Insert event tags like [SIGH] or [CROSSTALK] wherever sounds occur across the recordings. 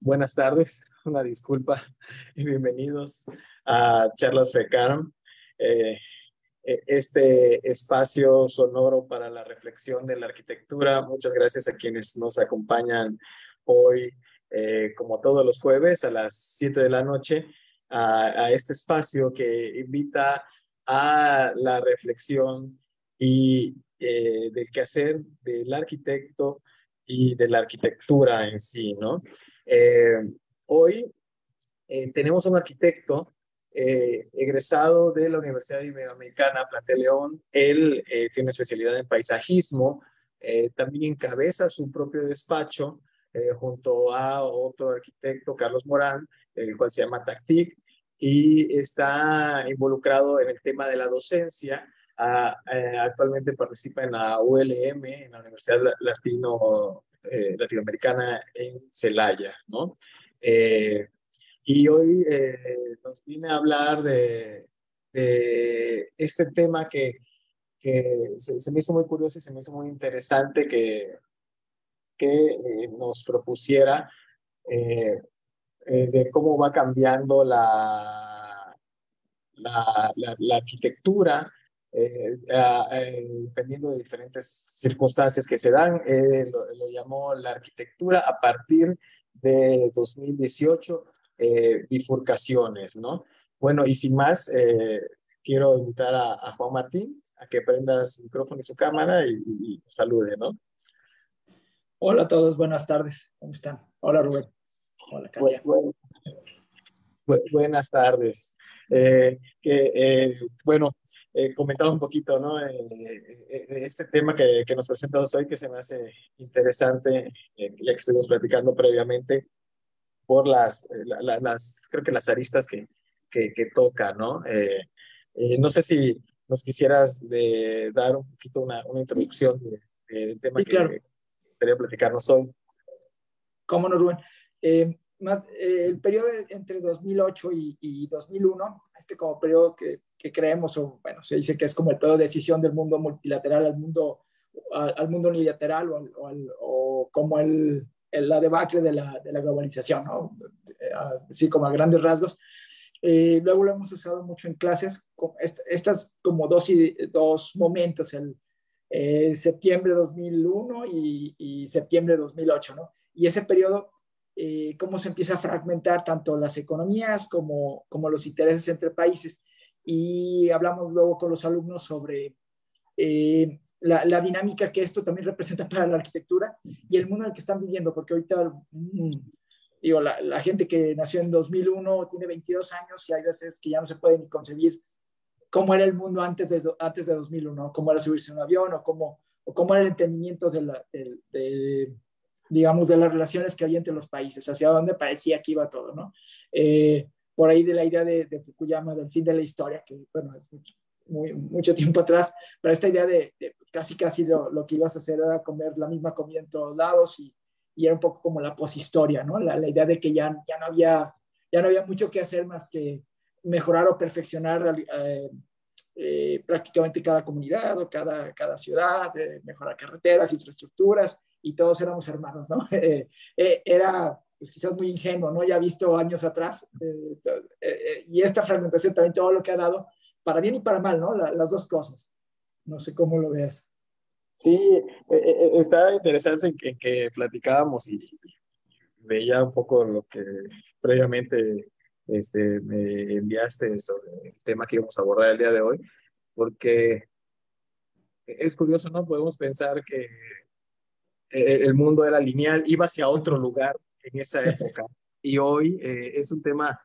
Buenas tardes, [LAUGHS] una disculpa y bienvenidos a Charlas FECARM, eh, eh, este espacio sonoro para la reflexión de la arquitectura. Muchas gracias a quienes nos acompañan hoy, eh, como todos los jueves, a las 7 de la noche, a, a este espacio que invita a la reflexión y del quehacer del arquitecto y de la arquitectura en sí, ¿no? Eh, hoy eh, tenemos un arquitecto eh, egresado de la Universidad Iberoamericana, Plate León. Él tiene especialidad en paisajismo, también encabeza su propio despacho junto a otro arquitecto, Carlos Morán, el cual se llama Tactic, y está involucrado en el tema de la docencia eh, actualmente participa en la ULM, en la Universidad Latino, eh, Latinoamericana en Celaya, ¿no? Eh, y hoy nos viene a hablar de, este tema que, que se, me hizo muy curioso y se me hizo muy interesante que, que nos propusiera de cómo va cambiando la, la, la arquitectura eh, eh, dependiendo de diferentes circunstancias que se dan. Eh, lo, llamó la arquitectura a partir de 2018, bifurcaciones, ¿no? Bueno, y sin más, quiero invitar a, Juan Martín a que prenda su micrófono y su cámara y, salude, ¿no? Hola a todos, buenas tardes, ¿cómo están? Hola Rubén. Hola, Katia. buenas tardes. que, bueno, eh, comentado un poquito, ¿no? Eh, eh, este tema que, que, nos presentamos hoy, que se me hace interesante, eh, ya que estuvimos platicando previamente, por las, las creo que las aristas que, que, que toca, ¿no? no sé si nos quisieras de dar un poquito una, una introducción del tema sí, claro. que quería platicarnos hoy. ¿Cómo no, Rubén? Eh, el periodo entre 2008 y, y, 2001, este como periodo que, que, creemos, o bueno, se dice que es como el periodo de decisión del mundo multilateral al mundo, al, mundo unilateral o, o, como el, la debacle de la, de la globalización, ¿no? así como a grandes rasgos. Eh, luego lo hemos usado mucho en clases, estas como dos, dos momentos, el eh, septiembre de 2001 y, y septiembre de 2008, ¿no? Y ese periodo eh, cómo se empieza a fragmentar tanto las economías como, como los intereses entre países. Y hablamos luego con los alumnos sobre eh, la, la, dinámica que esto también representa para la arquitectura y el mundo en el que están viviendo, porque ahorita, mm, digo, la, la, gente que nació en 2001 tiene 22 años y hay veces que ya no se puede ni concebir cómo era el mundo antes de, antes de 2001, cómo era subirse en un avión o cómo, o cómo era el entendimiento de, la, de, de digamos, de las relaciones que había entre los países, hacia dónde parecía que iba todo, ¿no? Eh, por ahí de la idea de, Fukuyama del fin de la historia, que, bueno, es mucho, muy, mucho tiempo atrás, pero esta idea de, casi, casi lo, lo, que ibas a hacer era comer la misma comida en todos lados y, y era un poco como la poshistoria, ¿no? La, la, idea de que ya, ya, no había, ya no había mucho que hacer más que mejorar o perfeccionar eh, eh, prácticamente cada comunidad o cada, cada ciudad, mejorar carreteras, infraestructuras, y todos éramos hermanos, ¿no? [LAUGHS] Eh, eh, era pues, quizás muy ingenuo, ¿no? Ya visto años atrás. Eh, y esta fragmentación también todo lo que ha dado, para bien y para mal, ¿no? las dos cosas. No sé cómo lo veas. Sí, está interesante en que, que, platicábamos y veía un poco lo que previamente este, me enviaste sobre el tema que íbamos a abordar el día de hoy, porque es curioso, ¿no? Podemos pensar que eh, el mundo era lineal, iba hacia otro lugar en esa [LAUGHS] época. Y hoy eh, es un tema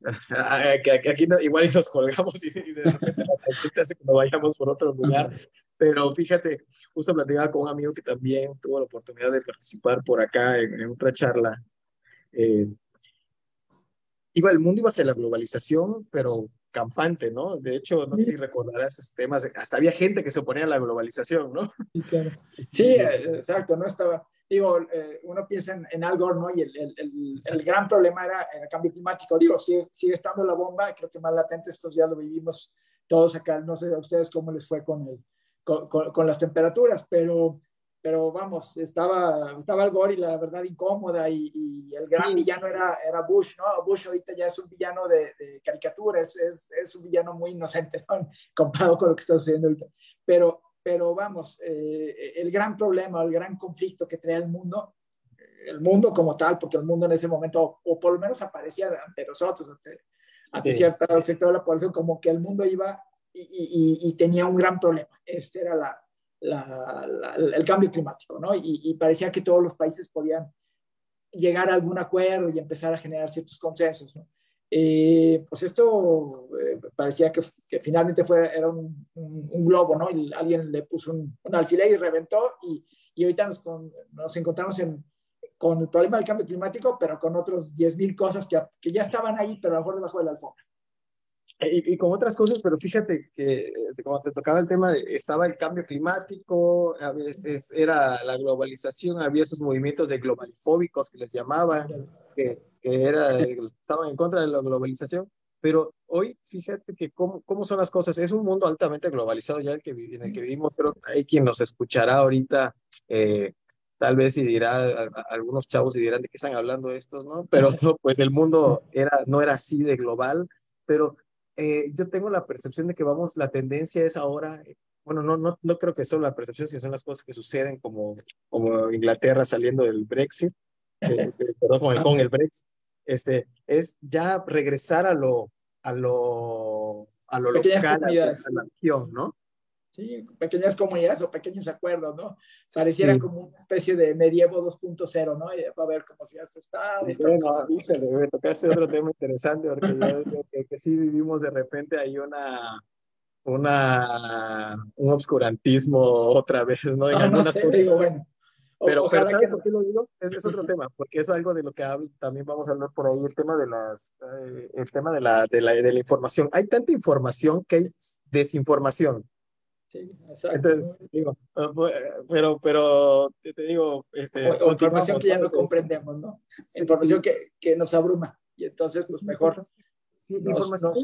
[LAUGHS] que, aquí igual nos colgamos y, de repente la hace que nos vayamos por otro lugar. Pero fíjate, justo platicaba con un amigo que también tuvo la oportunidad de participar por acá en, otra charla. Eh, iba, el mundo iba hacia la globalización, pero campante, ¿no? De hecho, no sé si recordarás esos temas, hasta había gente que se oponía a la globalización, ¿no? Sí, claro. sí exacto, no estaba, digo, eh, uno piensa en, en, Al Gore, ¿no? Y el, el, el, gran problema era el cambio climático, digo, sigue, sigue, estando la bomba, creo que más latente estos días lo vivimos todos acá, no sé a ustedes cómo les fue con, el, con, con, con las temperaturas, pero pero vamos, estaba, estaba el Gore y la verdad incómoda y, el gran villano era, era Bush, ¿no? Bush ahorita ya es un villano de, caricatura, es, es, un villano muy inocente, ¿no? [LAUGHS] Comparado con lo que está sucediendo ahorita. Pero, pero vamos, eh, el gran problema, el gran conflicto que trae el mundo, el mundo como tal, porque el mundo en ese momento, o por lo menos aparecía ante nosotros, ante, ante cierto sector de la población, como que el mundo iba y, y tenía un gran problema. Este era la, el cambio climático, ¿no? Y, parecía que todos los países podían llegar a algún acuerdo y empezar a generar ciertos consensos, ¿no? Eh, pues esto eh, parecía que, finalmente fue, era un, globo, ¿no? Y alguien le puso un, alfiler y reventó y, y ahorita nos, nos encontramos en, con el problema del cambio climático, pero con otros 10.000 cosas que, que, ya estaban ahí, pero a lo mejor debajo de la alfombra. Y, con otras cosas, pero fíjate que como te tocaba el tema, estaba el cambio climático, a veces era la globalización, había esos movimientos de globalifóbicos que les llamaban, que, que era, estaban en contra de la globalización, pero hoy fíjate que cómo, cómo son las cosas, es un mundo altamente globalizado ya el que, en el que vivimos, pero hay quien nos escuchará ahorita, eh, tal vez y dirá, algunos chavos y dirán de qué están hablando estos, ¿no? Pero [LAUGHS] pues el mundo era, no era así de global, pero eh, yo tengo la percepción de que vamos, la tendencia es ahora, bueno, no, no, no creo que solo la percepción, sino son las cosas que suceden como, como Inglaterra saliendo del Brexit, eh, perdón, con el, Brexit, este, es ya regresar a lo, a lo, a lo local, a la acción, ¿no? ¿Sí? pequeñas comunidades o pequeños acuerdos, ¿no? Pareciera como una especie de medievo 2.0, ¿no? a ver cómo si has estado. Bueno, dice, me tocaste otro tema interesante, porque yo que, que, sí vivimos de repente hay una, una, un obscurantismo otra vez, ¿no? En no, no sé, digo, bueno. Pero, pero ¿sabes por qué lo digo? Es, es, otro tema, porque es algo de lo que hablo, también vamos a hablar por ahí, el tema de las, eh, el tema de la, de la, de la información. Hay tanta información que hay desinformación. Sí, exacto. digo, ah, pero, pero te, digo, este, información que ya no comprendemos, ¿no? Información que, que, nos abruma y entonces, pues mejor. información,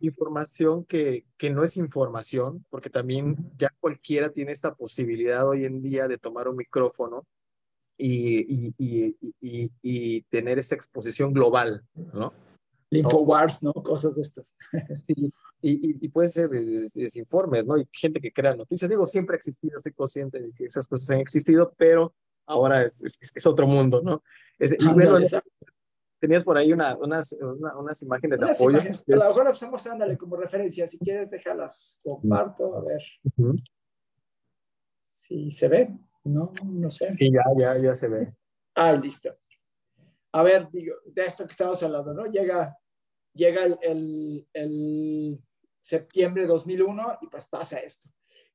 información que, que no es información, porque también ya cualquiera tiene esta posibilidad hoy en día de tomar un micrófono y, y, y, y, y tener esta exposición global, ¿no? Infowars, ¿no? Cosas de estas. [LAUGHS] Sí, y, y, puede ser desinformes, ¿no? Y gente que crea noticias. Digo, siempre ha existido, estoy consciente de que esas cosas han existido, pero ahora es, es, otro mundo, ¿no? y bueno, tenías por ahí una, unas, unas imágenes de apoyo. A lo mejor las estamos dándole como referencia. Si quieres, déjalas, comparto, a ver. Si se ve, ¿no? No sé. Sí, ya, ya, ya se ve. Ah, listo. A ver, digo, de esto que estamos hablando, ¿no? Llega llega el, el, septiembre de 2001 y pues pasa esto.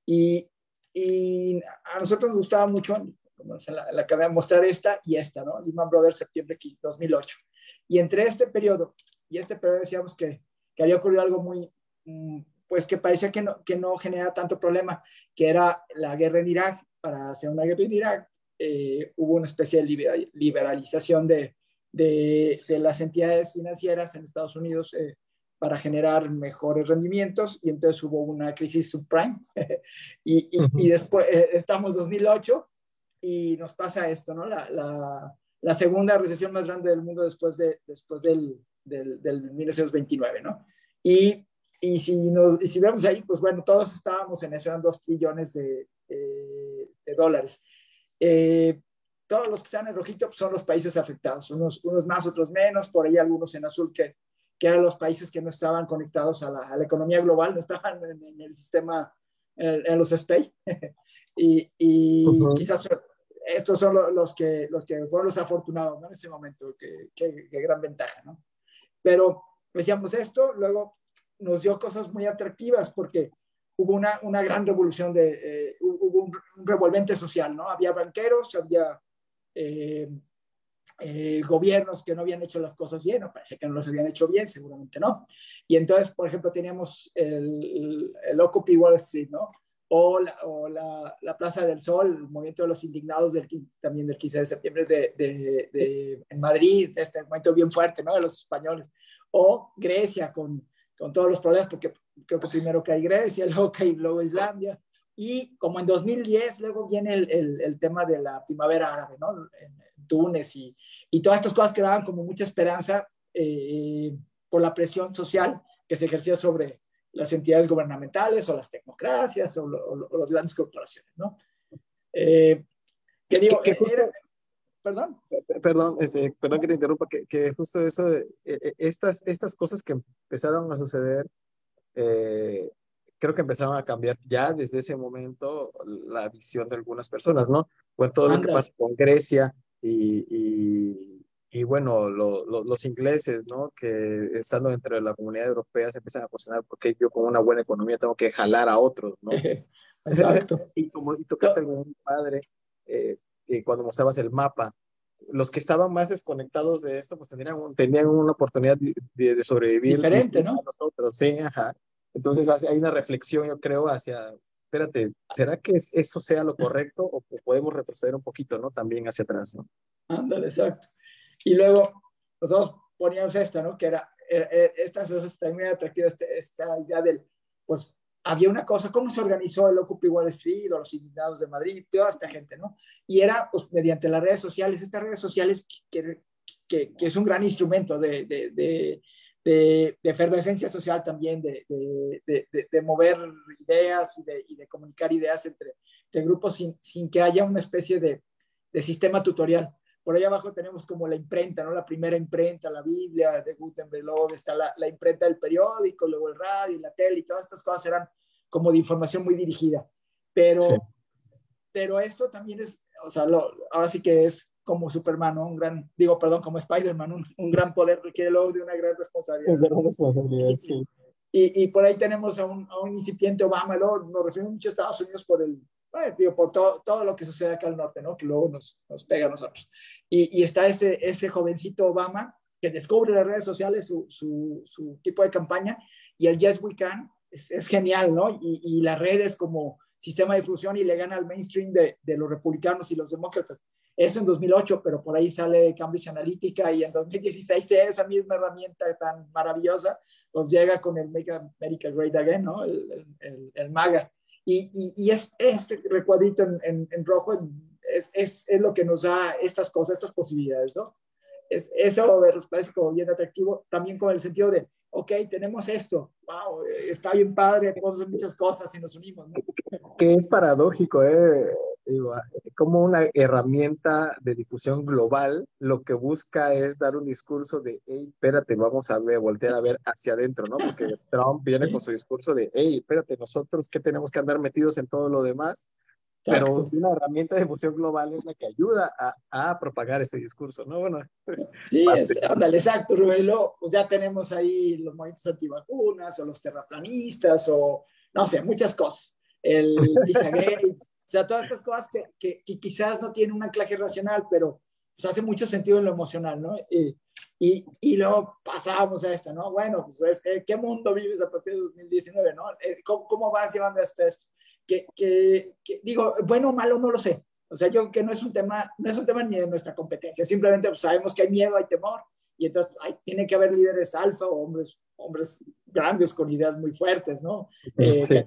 Y, y, a nosotros nos gustaba mucho, como la, la acabé de mostrar esta y esta, ¿no? Lehman Brothers, septiembre 2008. Y entre este periodo y este periodo decíamos que, que había ocurrido algo muy, mm, pues que parecía que no, que no genera tanto problema, que era la guerra en Irak. Para hacer una guerra en Irak eh, hubo una especie de liberalización de, de, las entidades financieras en Estados Unidos eh, para generar mejores rendimientos y entonces hubo una crisis subprime [LAUGHS] y, y, después eh, estamos 2008 y nos pasa esto, ¿no? La, la, la, segunda recesión más grande del mundo después, de, después del, del, del 1929, ¿no? Y, y, si nos, y si vemos ahí, pues bueno, todos estábamos en eso, eran dos trillones de, de dólares. Eh, todos los que están en rojito pues, son los países afectados, unos, unos más, otros menos, por ahí algunos en azul que, que eran los países que no estaban conectados a la, a la economía global, no estaban en, el sistema, en, los SPAY. [LAUGHS] y, y quizás estos son los, que, los que fueron los afortunados ¿no? en ese momento, qué gran ventaja. ¿no? Pero decíamos esto, luego nos dio cosas muy atractivas porque hubo una, una gran revolución, de, eh, hubo un, un, revolvente social, ¿no? Había banqueros, había eh, eh, gobiernos que no habían hecho las cosas bien, o parece que no los habían hecho bien, seguramente no. Y entonces, por ejemplo, teníamos el, el Occupy Wall Street, ¿no? O, la, o la, la, Plaza del Sol, el movimiento de los indignados del, también del 15 de septiembre de, de, de, en Madrid, este movimiento bien fuerte, ¿no? De los españoles. O Grecia con, con todos los problemas, porque creo que primero cae Grecia, [LAUGHS] luego cae luego Islandia, Y como en 2010, luego viene el, el, tema de la primavera árabe, ¿no? En, Túnez y, y, todas estas cosas que daban como mucha esperanza eh, por la presión social que se ejercía sobre las entidades gubernamentales o las tecnocracias o, o, las grandes corporaciones, ¿no? Eh, que digo, perdón. Perdón, este, perdón que te interrumpa, que, que justo eso, eh, estas, estas cosas que empezaron a suceder eh, creo que empezaron a cambiar ya desde ese momento la visión de algunas personas, ¿no? Bueno, todo lo que pasa con Grecia y, y, y bueno, los ingleses, ¿no? Que estando dentro de la comunidad europea se empiezan a cuestionar porque yo con una buena economía tengo que jalar a otros, ¿no? [LAUGHS] [LAUGHS] Exacto. y como y tocaste algún padre, eh, cuando mostrabas el mapa, los que estaban más desconectados de esto, pues tenían, tenían una oportunidad de, de sobrevivir. Diferente, ¿no? Nosotros, sí, ajá. Entonces hay una reflexión, yo creo, hacia, espérate, ¿será que eso sea lo correcto o podemos retroceder un poquito, ¿no? También hacia atrás, ¿no? Ándale, exacto. Y luego nosotros poníamos esta, ¿no? Que era, eh, eh, esta es también atractiva, este, esta idea del, pues, había una cosa, ¿cómo se organizó el Occupy Wall Street o los indignados de Madrid? Toda esta gente, ¿no? Y era, pues, mediante las redes sociales, estas redes sociales que, que, que es un gran instrumento de, de de, efervescencia social también, de, de, mover ideas y, de, comunicar ideas entre, grupos sin, sin, que haya una especie de, sistema tutorial. Por ahí abajo tenemos como la imprenta, ¿no? La primera imprenta, la Biblia de Gutenberg, luego está la, la imprenta del periódico, luego el radio, la tele y todas estas cosas eran como de información muy dirigida. Pero, pero esto también es, o sea, lo, ahora sí que es como Superman, Un gran, digo, perdón, como Spider-Man, un, gran poder requiere luego de una gran responsabilidad. Una gran responsabilidad, sí. Y, y, por ahí tenemos a un, a un incipiente Obama, luego nos referimos mucho a Estados Unidos por el, digo, por todo, todo lo que sucede acá al norte, ¿no? Que luego nos, nos pega a nosotros. Y, y, está ese, ese jovencito Obama que descubre las redes sociales su, su, su tipo de campaña y el Yes We Can es, es genial, ¿no? Y, y, las redes como sistema de difusión y le gana al mainstream de, de los republicanos y los demócratas. Eso en 2008, pero por ahí sale Cambridge Analytica y en 2016 esa misma herramienta tan maravillosa pues llega con el Make America Great Again, ¿no? El, el, el MAGA. Y, y, y, es, este recuadrito en, en, rojo es, es, es, lo que nos da estas cosas, estas posibilidades, ¿no? Es, eso me parece como bien atractivo, también con el sentido de, ok, tenemos esto, wow, está bien padre, podemos hacer muchas cosas y nos unimos, ¿no? Que es paradójico, ¿eh? Digo, como una herramienta de difusión global, lo que busca es dar un discurso de, hey, espérate, vamos a ver, voltear a ver hacia adentro, ¿no? Porque [LAUGHS] Trump viene con su discurso de, hey, espérate, nosotros que tenemos que andar metidos en todo lo demás, pero una herramienta de difusión global es la que ayuda a, a propagar ese discurso, ¿no? Bueno, pues, sí, ándale, exacto, Rubén. Pues ya tenemos ahí los movimientos antivacunas o los terraplanistas o, no sé, muchas cosas. El Pizzagate, o sea, todas estas cosas que, que, quizás no tienen un anclaje racional, pero pues, hace mucho sentido en lo emocional, ¿no? Y, y, y luego pasábamos a esto, ¿no? Bueno, pues, ¿qué mundo vives a partir de 2019, ¿no? Eh, ¿Cómo, cómo vas llevando esto? Que, que, que, digo, bueno o malo, no lo sé. O sea, yo que no es un tema, no es un tema ni de nuestra competencia, simplemente pues, sabemos que hay miedo, hay temor, y entonces hay, tiene que haber líderes alfa o hombres, hombres grandes con ideas muy fuertes, ¿no? Eh, sí.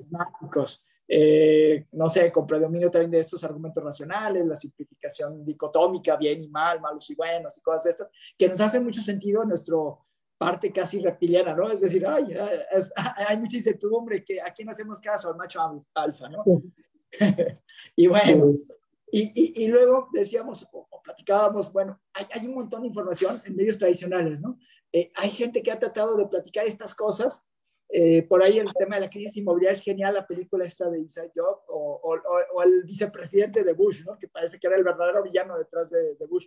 Eh, no sé, con predominio también de estos argumentos racionales, la simplificación dicotómica, bien y mal, malos y buenos y cosas de esto, que nos hace mucho sentido en nuestro parte casi reptiliana, ¿no? Es decir, ay, [LAUGHS] hay mucha incertidumbre, que aquí no hacemos caso al macho alfa, ¿no? [LAUGHS] y bueno, y, y, luego decíamos, o, platicábamos, bueno, hay, hay, un montón de información en medios tradicionales, ¿no? Eh, hay gente que ha tratado de platicar estas cosas eh, por ahí el tema de la crisis inmobiliaria es genial, la película esta de Inside Job, o, o, o, el vicepresidente de Bush, ¿no? que parece que era el verdadero villano detrás de, de Bush.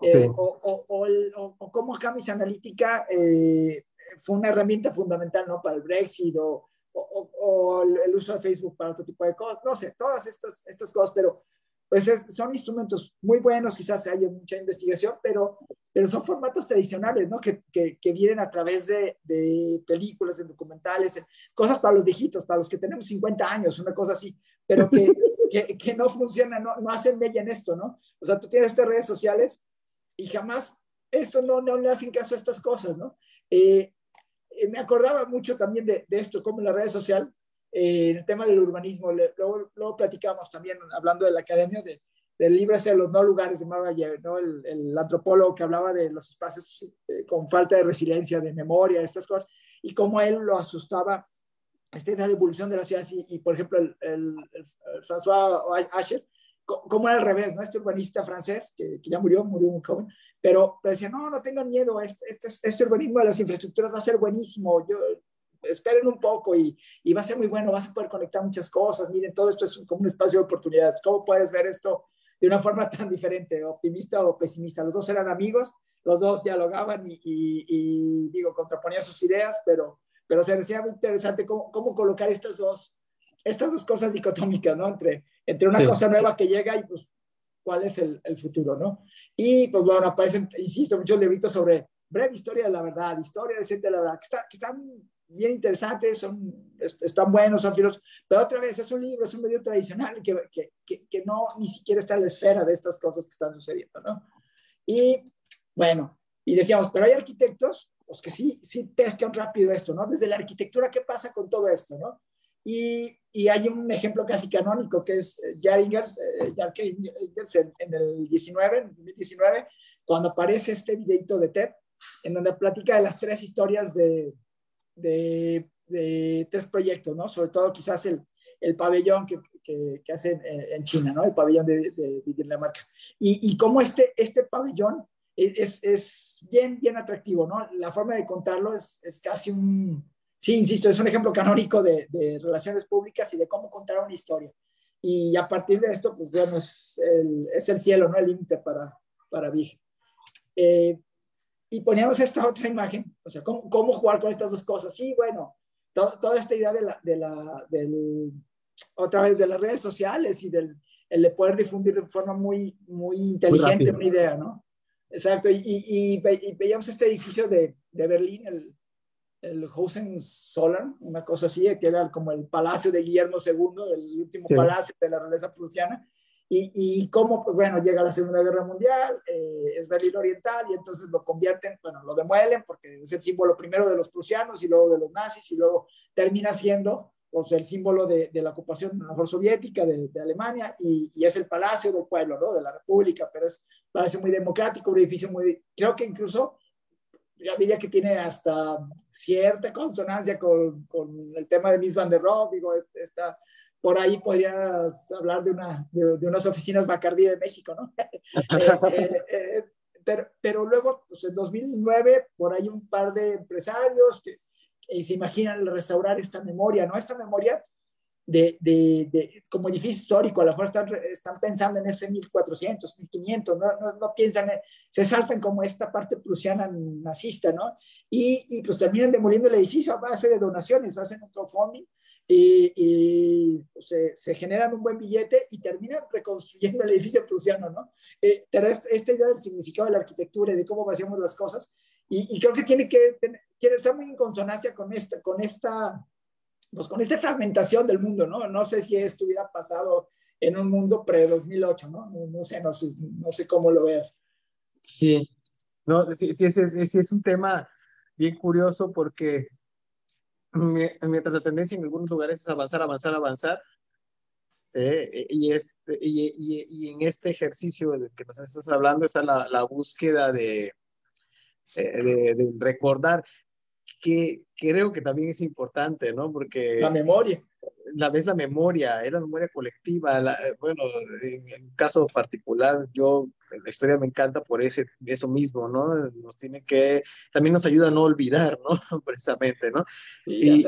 Eh, o, o, cómo Cambridge Analytica eh, fue una herramienta fundamental ¿no? para el Brexit, o, el uso de Facebook para otro tipo de cosas, no sé, todas estas, estas cosas, pero pues son instrumentos muy buenos, quizás haya mucha investigación, pero, pero son formatos tradicionales, ¿no? Que, que, que vienen a través de, de, películas, de documentales, cosas para los viejitos, para los que tenemos 50 años, una cosa así, pero que, [LAUGHS] que, que no funcionan, no, no, hacen bella en esto, ¿no? O sea, tú tienes estas redes sociales y jamás esto no, no le hacen caso a estas cosas, ¿no? Eh, eh, me acordaba mucho también de, de esto, como en la red social, eh, el tema del urbanismo. luego, luego, platicamos también, hablando de la academia, de, del libro ese de los no lugares de Marvalle, ¿no? El, el, antropólogo que hablaba de los espacios eh, con falta de resiliencia, de memoria, estas cosas, y cómo él lo asustaba esta idea de evolución de la ciudad, y, por ejemplo, el, el, François Asher, como era al revés, ¿no? Este urbanista francés, que, ya murió, murió muy joven, pero, decía, no, no tengan miedo, este, este, este, urbanismo de las infraestructuras va a ser buenísimo, yo, esperen un poco y, y, va a ser muy bueno, vas a poder conectar muchas cosas, miren, todo esto es como un espacio de oportunidades, ¿cómo puedes ver esto de una forma tan diferente, optimista o pesimista? Los dos eran amigos, los dos dialogaban y, y digo, contraponían sus ideas, pero, pero se me hacía muy interesante cómo, cómo colocar estas dos, estas dos cosas dicotómicas, ¿no? Entre entre una cosa nueva que llega y pues cuál es el, el, futuro, ¿no? Y pues bueno, aparecen, insisto, muchos libritos sobre breve historia de la verdad, historia reciente de la verdad, que, está, que están bien interesantes, son, están buenos, son filos, pero otra vez es un libro, es un medio tradicional que, que, que, no ni siquiera está en la esfera de estas cosas que están sucediendo, ¿no? Y bueno, y decíamos, pero hay arquitectos pues, que sí, sí pescan rápido esto, ¿no? Desde la arquitectura, ¿qué pasa con todo esto, ¿no? Y, y, hay un ejemplo casi canónico que es eh, Jar Ingers, eh, en, en, el 19, en 2019, cuando aparece este videito de TED, en donde platica de las tres historias de, de, de tres proyectos, ¿no? Sobre todo quizás el, el pabellón que, que, que hacen en, China, ¿no? El pabellón de, de, de Dinamarca. Y, y cómo este, este pabellón es, es, es, bien, bien atractivo, ¿no? La forma de contarlo es, es casi un sí, insisto, es un ejemplo canónico de, de, relaciones públicas y de cómo contar una historia. Y a partir de esto, pues bueno, es el, es el cielo, no el límite para, para Vig. Eh, y poníamos esta otra imagen, o sea, ¿cómo, cómo jugar con estas dos cosas. Sí, bueno, toda esta idea de la, de la del, otra vez de las redes sociales y del el de poder difundir de forma muy, muy inteligente una idea, ¿no? Exacto, y, y, y, veíamos este edificio de, de Berlín, el, el Hohenzollern, una cosa así, que era como el palacio de Guillermo II, el último palacio de la realeza prusiana, y, y cómo, pues bueno, llega la Segunda Guerra Mundial, eh, es Berlín Oriental, y entonces lo convierten, bueno, lo demuelen, porque es el símbolo primero de los prusianos y luego de los nazis, y luego termina siendo pues, el símbolo de, de la ocupación, a lo mejor soviética, de, de Alemania, y, y, es el palacio del pueblo, ¿no? De la república, pero es un palacio muy democrático, un edificio muy, creo que incluso yo diría que tiene hasta cierta consonancia con, con el tema de Miss Van der Rohe, digo, está, por ahí podrías hablar de, una, de, unas oficinas Bacardi de México, ¿no? [LAUGHS] Eh, eh, eh, pero, pero, luego, pues en 2009, por ahí un par de empresarios que, que se imaginan restaurar esta memoria, ¿no? Esta memoria de, de, de, como edificio histórico, a lo mejor están, están pensando en ese 1400, 1500, no, no, no piensan, se saltan como esta parte prusiana nazista, ¿no? Y, y, pues terminan demoliendo el edificio a base de donaciones, hacen un crowdfunding y, y pues, se, se, generan un buen billete y terminan reconstruyendo el edificio prusiano, ¿no? Eh, esta, idea del significado de la arquitectura y de cómo hacemos las cosas, y, y creo que tiene que, quiere estar muy en consonancia con esta, con esta pues con esta fragmentación del mundo, ¿no? No sé si esto hubiera pasado en un mundo pre-2008, ¿no? No, sé, no sé, no sé cómo lo veas. Sí, no, sí, sí, sí, sí, es un tema bien curioso porque mientras la tendencia en algunos lugares es avanzar, avanzar, avanzar, eh, y, este, y, y, y, en este ejercicio del que nos estás hablando está la, la búsqueda de, eh, de, de, recordar que creo que también es importante, ¿no? Porque... La memoria. La vez la memoria, es la memoria colectiva. La, eh, bueno, en, en caso particular, yo, la historia me encanta por ese, eso mismo, ¿no? Nos tiene que, también nos ayuda a no olvidar, ¿no? [LAUGHS] Precisamente, ¿no? y,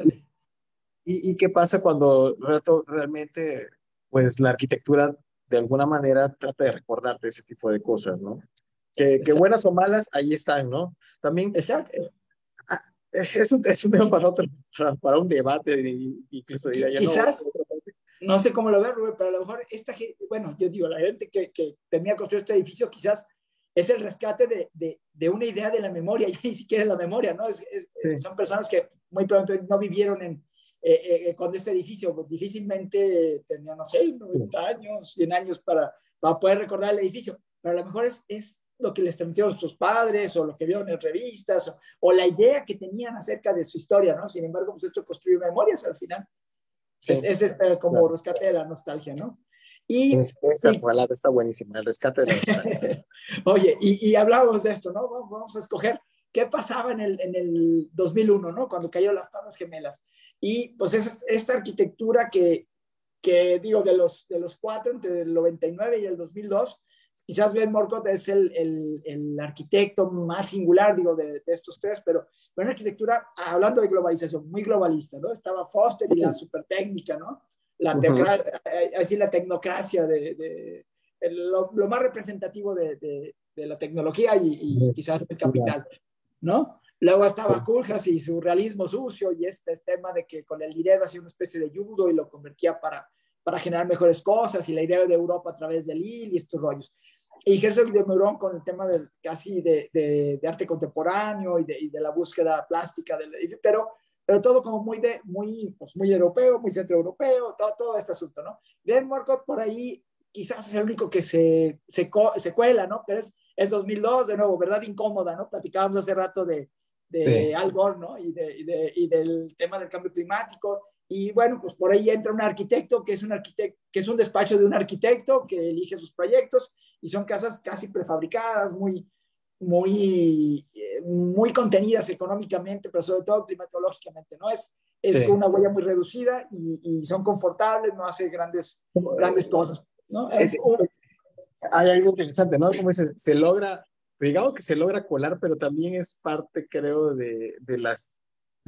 y, y, qué pasa cuando realmente, pues la arquitectura de alguna manera trata de recordarte ese tipo de cosas, ¿no? Que, que, buenas o malas, ahí están, ¿no? También Exacto es un, es un tema para, otro, para, un debate, incluso diría Quizás, no, no, sé cómo lo ve Rubén, pero a lo mejor esta gente, bueno, yo digo, la gente que, que tenía construido este edificio quizás es el rescate de, de, de, una idea de la memoria, [LAUGHS] y ni siquiera es la memoria, ¿no? Es, es, sí. Son personas que muy pronto no vivieron en, eh, eh, con este edificio, pues difícilmente tenían, no sé, 90 años, 100 años para, para poder recordar el edificio, pero a lo mejor es, es lo que les transmitieron sus padres o lo que vieron en revistas o, o, la idea que tenían acerca de su historia, ¿no? Sin embargo, pues esto construye memorias al final. Es, este, como rescate de la nostalgia, ¿no? Y, esa palabra está buenísima, el rescate de la nostalgia. [LAUGHS] Oye, y, y hablamos de esto, ¿no? Vamos a escoger qué pasaba en el, en el 2001, ¿no? Cuando cayó las Torres Gemelas. Y pues es esta arquitectura que, que digo, de los, de los cuatro, entre el 99 y el 2002, quizás Ben Morcott es el, el, el, arquitecto más singular, digo, de, de, estos tres, pero una arquitectura, hablando de globalización, muy globalista, ¿no? Estaba Foster y la super técnica, ¿no? La, así la tecnocracia de, de lo, lo, más representativo de, de, de la tecnología y, y, quizás el capital, ¿no? Luego estaba Kuljas y su realismo sucio y este, este tema de que con el dinero hacía una especie de judo y lo convertía para, para generar mejores cosas y la idea de Europa a través de Lille y estos rollos. Y Herzog de Meuron con el tema del, casi de, de, de arte contemporáneo y de, y de, la búsqueda plástica, del, pero, pero todo como muy, de, muy, pues muy europeo, muy centroeuropeo, todo, todo este asunto, ¿no? Glenn Morcott por ahí quizás es el único que se, se, se cuela, ¿no? Pero es, es 2002, de nuevo, ¿verdad? Incómoda, ¿no? Platicábamos hace rato de, de sí. Al Gore, ¿no? Y, de, y, de, y, del tema del cambio climático. Y bueno, pues por ahí entra un arquitecto que es un arquitecto, que es un despacho de un arquitecto que elige sus proyectos y son casas casi prefabricadas, muy, muy, muy contenidas económicamente, pero sobre todo climatológicamente, ¿no? Es, es sí. una huella muy reducida y, y, son confortables, no hace grandes, grandes cosas, ¿no? Es, hay algo interesante, ¿no? Como dices, se logra digamos que se logra colar, pero también es parte, creo, de, de, las,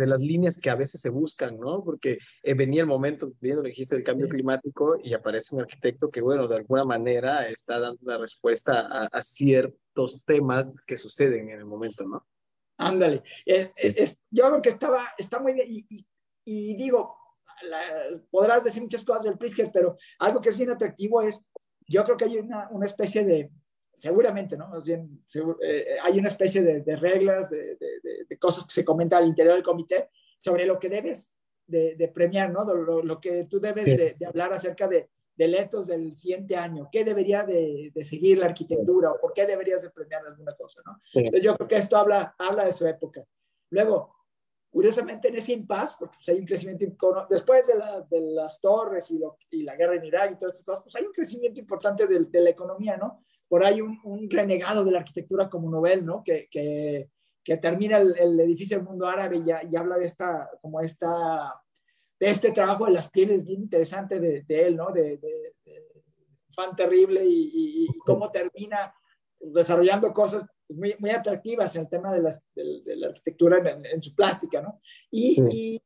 de las líneas que a veces se buscan, ¿no? Porque eh, venía el momento, bien lo dijiste, del cambio sí. climático y aparece un arquitecto que, bueno, de alguna manera está dando una respuesta a, a ciertos temas que suceden en el momento, ¿no? Ándale. Es, es, yo creo que estaba, está muy bien y, y, y digo, la, podrás decir muchas cosas del Pritzker, pero algo que es bien atractivo es, yo creo que hay una, una especie de, seguramente, ¿no? Más bien, seguro, eh, hay una especie de, de reglas, de, de, de, cosas que se comentan al interior del comité sobre lo que debes de, premiar, ¿no? Lo, lo, que tú debes sí. de, hablar acerca de, del etos del siguiente año, qué debería de, seguir la arquitectura o por qué deberías de premiar alguna cosa, ¿no? Sí. Entonces yo creo que esto habla, habla de su época. Luego, curiosamente en ese impasse, porque pues, hay un crecimiento, después de, la, de las torres y, lo, y, la guerra en Irak y todas estas cosas, pues hay un crecimiento importante de, de la economía, ¿no? Por ahí un, un, renegado de la arquitectura como Nobel, ¿no? Que, que, que termina el, el, edificio del mundo árabe y, y, habla de esta, como esta, de este trabajo de las pieles bien interesante de, de él, ¿no? De, de, de, fan terrible y, y, cómo termina desarrollando cosas muy, muy atractivas en el tema de, las, de la arquitectura en, en, su plástica, ¿no? Y, sí. y,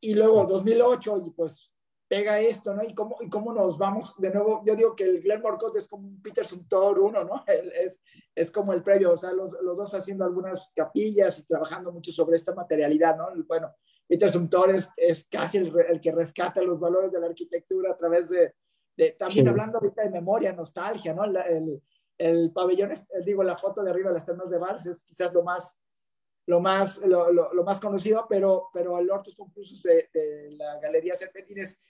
y luego 2008 y pues pega esto, ¿no? Y cómo, y cómo nos vamos, de nuevo, yo digo que el Glenn Morcott es como un Peter Suntor uno, ¿no? [LAUGHS] Es, es como el previo, o sea, los, los, dos haciendo algunas capillas y trabajando mucho sobre esta materialidad, ¿no? Bueno, Peter Suntor es, es casi el, el, que rescata los valores de la arquitectura a través de, de también sí. hablando ahorita de memoria, nostalgia, ¿no? El, el, el pabellón, digo, la foto de arriba de las termas de Vals es quizás lo más lo más, lo, lo, lo, más conocido, pero, pero el Hortus Conclusus de, de la Galería Serpentines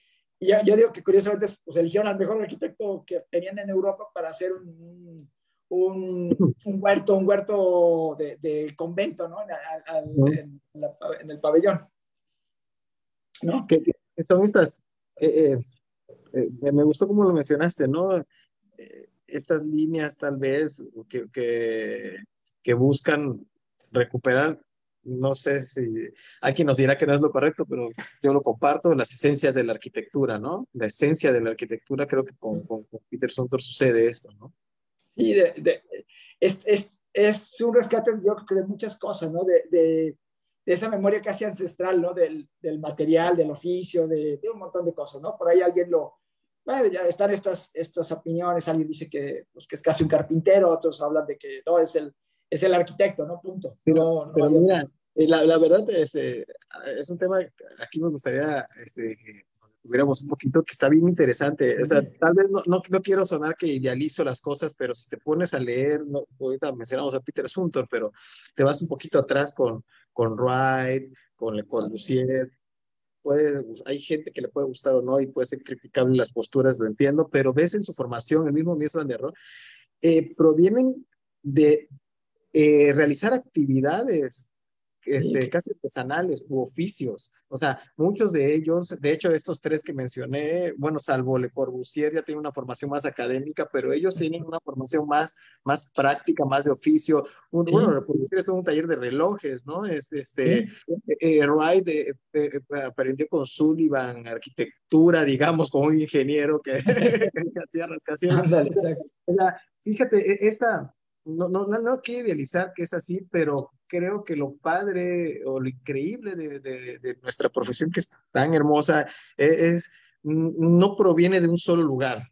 y yo, yo, digo que curiosamente pues, eligieron al mejor arquitecto que tenían en Europa para hacer un, un, un huerto, un huerto de, de convento, ¿no? En, en, la, en, el pabellón. ¿No? Que, que son estas, eh, eh, eh, me gustó como lo mencionaste, ¿no? Eh, estas líneas tal vez que, que, que buscan recuperar no sé si hay quien nos dirá que no es lo correcto, pero yo lo comparto, las esencias de la arquitectura, ¿no? La esencia de la arquitectura, creo que con, con, con Peter Sontor sucede esto, ¿no? Sí, de, de, es, es, es, un rescate, yo creo que de muchas cosas, ¿no? De, de esa memoria casi ancestral, ¿no? Del, del material, del oficio, de, un montón de cosas, ¿no? Por ahí alguien lo, bueno, ya están estas, estas opiniones, alguien dice que, pues, que es casi un carpintero, otros hablan de que no, es el es el arquitecto, ¿no? Punto. Pero, no, pero mira, eh, la, la, verdad este, es un tema, aquí me gustaría este, que tuviéramos un poquito, que está bien interesante. O sea, tal vez no, no, no, quiero sonar que idealizo las cosas, pero si te pones a leer, no, ahorita mencionamos a Peter Suntor, pero te vas un poquito atrás con, con Wright, con Le Corbusier, puede, hay gente que le puede gustar o no y puede ser criticable las posturas, lo entiendo, pero ves en su formación, el mismo Mies van der Rohe, eh, provienen de eh, realizar actividades este, casi artesanales u oficios. O sea, muchos de ellos, de hecho, estos tres que mencioné, bueno, salvo Le Corbusier, ya tiene una formación más académica, pero ellos tienen una formación más, más práctica, más de oficio. Un, Bueno, Le Corbusier estuvo en un taller de relojes, ¿no? Este, este eh, eh, Wright eh, aprendió con Sullivan arquitectura, digamos, como un ingeniero que, [LAUGHS] hacía. Fíjate, e, esta no, no, no, quiero idealizar que es así, pero creo que lo padre o lo increíble de, de, nuestra profesión, que es tan hermosa, e, es, no proviene de un solo lugar,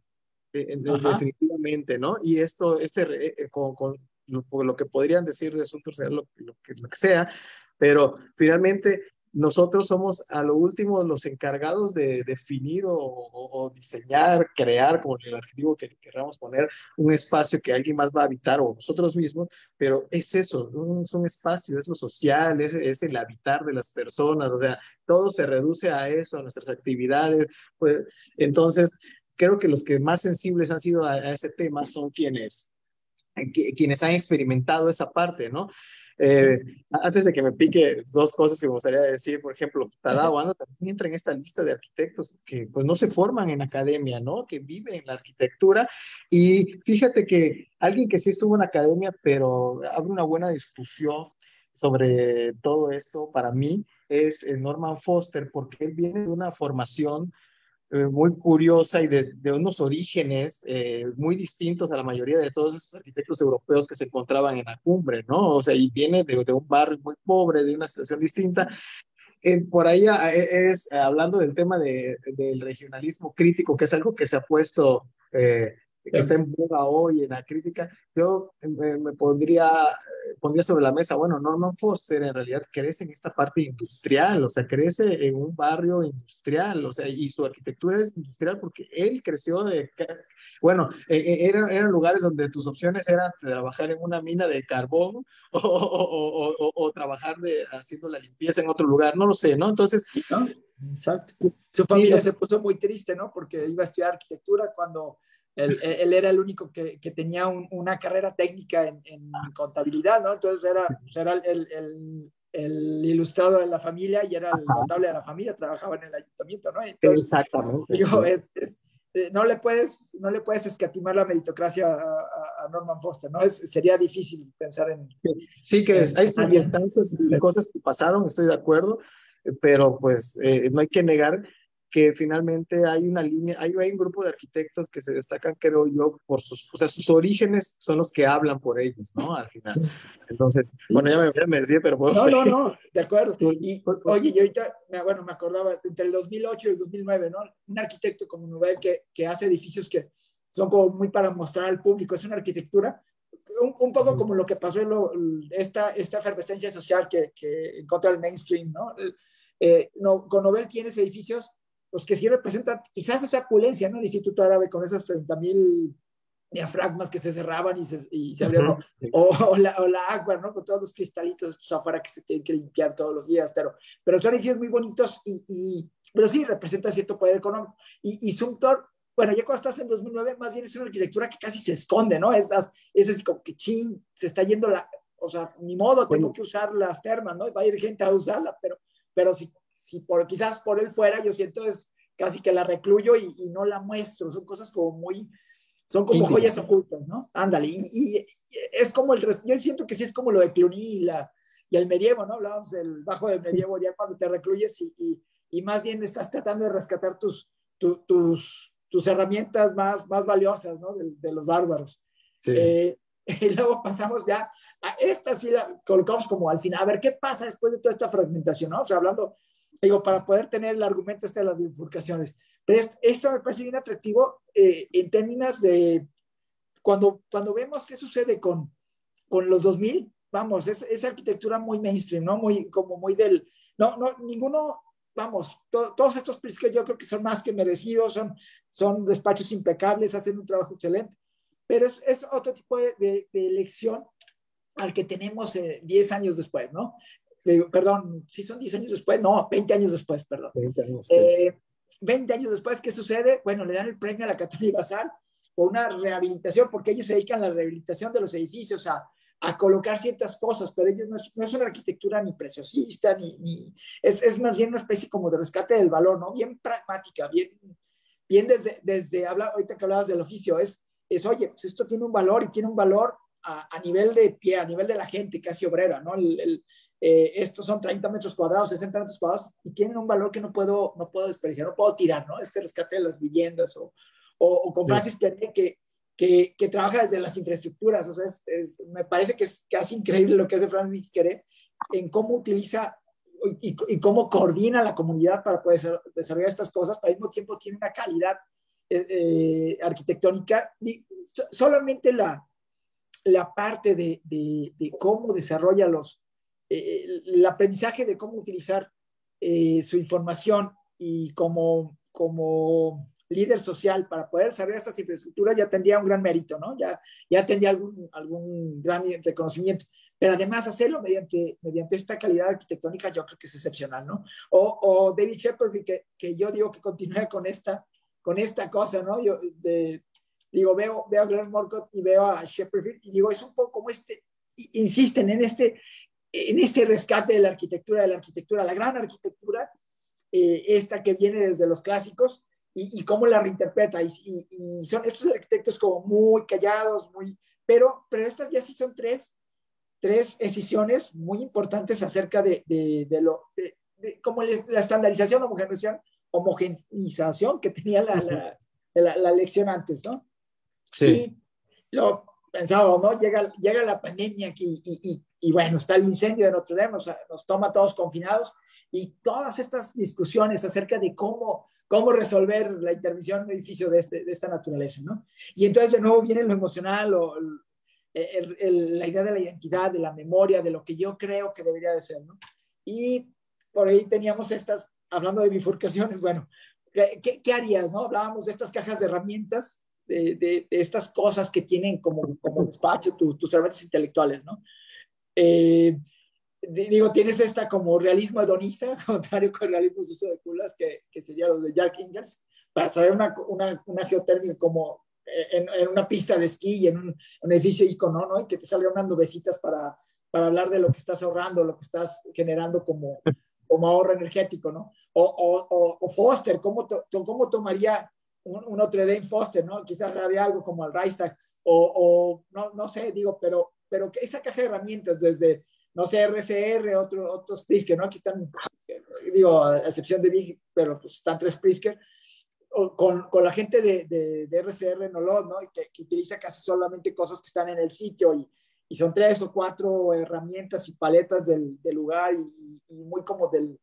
e, definitivamente, ¿no? Y esto, este, eh, con, con lo, que podrían decir de asuntos lo, lo, que, lo que sea, pero finalmente nosotros somos a lo último los encargados de definir o, diseñar, crear, como el adjetivo que queramos poner, un espacio que alguien más va a habitar o nosotros mismos, pero es eso, es un espacio, es lo social, es, el habitar de las personas, o sea, todo se reduce a eso, a nuestras actividades. Pues, entonces, creo que los que más sensibles han sido a, a ese tema son quienes, quienes han experimentado esa parte, ¿no? Eh, antes de que me pique dos cosas que me gustaría decir, por ejemplo, Tadao Ando también entra en esta lista de arquitectos que pues no se forman en academia, ¿no? Que viven la arquitectura y fíjate que alguien que sí estuvo en academia, pero abre una buena discusión sobre todo esto para mí es eh, Norman Foster, porque él viene de una formación eh, muy curiosa y de, unos orígenes eh, muy distintos a la mayoría de todos esos arquitectos europeos que se encontraban en la cumbre, ¿no? O sea, y viene de, de un barrio muy pobre, de una situación distinta. Eh, por ahí es, hablando del tema de, del regionalismo crítico, que es algo que se ha puesto que está en boga hoy en la crítica, yo eh, me, pondría, pondría sobre la mesa, bueno, Norman Foster en realidad crece en esta parte industrial, o sea, crece en un barrio industrial, o sea, y su arquitectura es industrial porque él creció de, bueno, eh, eran, eran lugares donde tus opciones eran trabajar en una mina de carbón [LAUGHS] o, o, o, o, trabajar de, haciendo la limpieza en otro lugar, no lo sé, ¿no? Entonces... Exacto. Su familia se puso muy triste, ¿no? Porque iba a estudiar arquitectura cuando él, era el único que, que tenía una carrera técnica en, contabilidad, ¿no? Entonces era, pues, era el, el, el, ilustrado de la familia y era el contable de la familia, trabajaba en el ayuntamiento, ¿no? Exactamente. Digo, es, eh, no, le puedes, no le puedes escatimar la meritocracia a, Norman Foster, ¿no? Es, sería difícil pensar en... Sí, que hay circunstancias y cosas que pasaron, estoy de acuerdo, pero pues eh, no hay que negar que finalmente hay una línea, hay, hay, un grupo de arquitectos que se destacan, creo yo, por sus, o sea, sus orígenes son los que hablan por ellos, ¿no? Al final. Entonces, bueno, ya me, ya me decía, pero No, no, no, de acuerdo. Y, oye, yo ahorita, bueno, me acordaba, entre el 2008 y el 2009, ¿no? Un arquitecto como Nubel que, que hace edificios que son como muy para mostrar al público, es una arquitectura un, un, poco como lo que pasó en lo, esta, esta efervescencia social que, que en contra del mainstream, ¿no? Eh, no con Nobel tienes edificios los que sí representan quizás esa opulencia, ¿no? El Instituto Árabe con esas 30 mil diafragmas que se cerraban y se, y se abrieron, o, la, o, la, agua, ¿no? Con todos los cristalitos estos afuera que se tienen que limpiar todos los días, pero, pero son edificios muy bonitos y, y pero sí representa cierto poder económico. Y, y Sumter, bueno, ya cuando estás en 2009, más bien es una arquitectura que casi se esconde, ¿no? Es, es así como que chin, se está yendo la, o sea, ni modo, tengo que usar las termas, ¿no? Va a ir gente a usarla, pero, pero si si por, quizás por él fuera, yo siento es casi que la recluyo y, no la muestro. Son cosas como muy, son como joyas ocultas, ¿no? Ándale. Y, es como el, yo siento que sí es como lo de Cluny y, la, y el medievo, ¿no? Hablábamos del bajo del medievo ya cuando te recluyes y, y, más bien estás tratando de rescatar tus, tus, tus herramientas más, más valiosas, ¿no? De, los bárbaros. Sí. Eh, [LAUGHS] y luego pasamos ya a esta sí la colocamos como al final. A ver, ¿qué pasa después de toda esta fragmentación, ¿no? O sea, hablando digo, para poder tener el argumento este de las bifurcaciones. Pero esto me parece bien atractivo eh, en términos de cuando, cuando vemos qué sucede con, con los 2000, vamos, es, es arquitectura muy mainstream, ¿no? Muy, como muy del, no, no, ninguno, vamos, todos estos que yo creo que son más que merecidos, son, son despachos impecables, hacen un trabajo excelente, pero es, es otro tipo de, de, elección al que tenemos 10 eh, años después, ¿no? Perdón, si son 10 años después, no, 20 años después, perdón. 20 años, eh, 20 años después, ¿qué sucede? Bueno, le dan el premio a la Católica Basal por una rehabilitación, porque ellos se dedican a la rehabilitación de los edificios, a, a colocar ciertas cosas, pero ellos no es, no es una arquitectura ni preciosista, ni, ni es, es, más bien una especie como de rescate del valor, ¿no? Bien pragmática, bien, bien desde, desde habla, ahorita que hablabas del oficio, es, es, oye, pues esto tiene un valor y tiene un valor a, a nivel de pie, a nivel de la gente casi obrera, ¿no? El, el, eh, estos son 30 metros cuadrados, 60 metros cuadrados y tienen un valor que no puedo, no puedo desperdiciar, no puedo tirar, ¿no? Este rescate de las viviendas o, o, o con sí. Francis que, que que, que, trabaja desde las infraestructuras. O sea, es, es, me parece que es casi increíble lo que hace Francis Queré en cómo utiliza y, y, cómo coordina la comunidad para poder desarrollar estas cosas, pero al mismo tiempo tiene una calidad eh, eh, arquitectónica. Y solamente la, la parte de, de, de cómo desarrolla los, eh, el aprendizaje de cómo utilizar eh, su información y como, como líder social para poder desarrollar estas infraestructuras ya tendría un gran mérito, ¿no? Ya, ya tendría algún, algún gran reconocimiento. Pero además hacerlo mediante, mediante esta calidad arquitectónica yo creo que es excepcional, ¿no? O, o David Shepard, que, que yo digo que continúe con esta, con esta cosa, ¿no? Yo digo, veo, veo a Glenn Morcott y veo a Shepard y digo, es un poco como este, insisten en este, en este rescate de la arquitectura, de la arquitectura, la gran arquitectura, eh, esta que viene desde los clásicos, y, y cómo la reinterpreta. Y, y, son estos arquitectos como muy callados, muy... Pero, pero estas ya sí son tres, tres decisiones muy importantes acerca de, de, de lo... De, como la estandarización, homogenización, homogenización que tenía la, la, la, la lección antes, ¿no? Sí. Y lo pensaba, ¿no? Llega, llega la pandemia aquí y, y, y, bueno, está el incendio de Notre Dame, sea, nos toma todos confinados y todas estas discusiones acerca de cómo cómo resolver la intervención en un edificio de, este, de esta naturaleza, ¿no? Y entonces de nuevo viene lo emocional, o el, el, la idea de la identidad, de la memoria, de lo que yo creo que debería de ser, ¿no? Y por ahí teníamos estas, hablando de bifurcaciones, bueno, ¿qué, qué harías, no? Hablábamos de estas cajas de herramientas, de, de, de estas cosas que tienen como, como despacho tu, tus herramientas intelectuales, ¿no? Eh, digo, tienes esta como realismo hedonista, [LAUGHS] contrario con el realismo sucio de culas, que, que sería lo de Jack Ingalls, para saber una, una, una geotérmica como en, en, una pista de esquí y en un, un edificio icono, ¿no? Y que te salgan unas nubecitas para, para hablar de lo que estás ahorrando, lo que estás generando como, como ahorro energético, ¿no? O, o, o Foster, ¿cómo, to, ¿cómo tomaría un, un Notre Dame Foster, ¿no? Quizás había algo como el Reichstag, o, o no, no sé, digo, pero, pero que esa caja de herramientas desde no sé, RCR, otro, otros Prisker, ¿no? Aquí están, digo, a excepción de Big, pero pues están tres Prisker, con, con la gente de, de, de RCR Nolot, ¿no? Que, que, utiliza casi solamente cosas que están en el sitio y, y son tres o cuatro herramientas y paletas del, del lugar y, y, muy como del,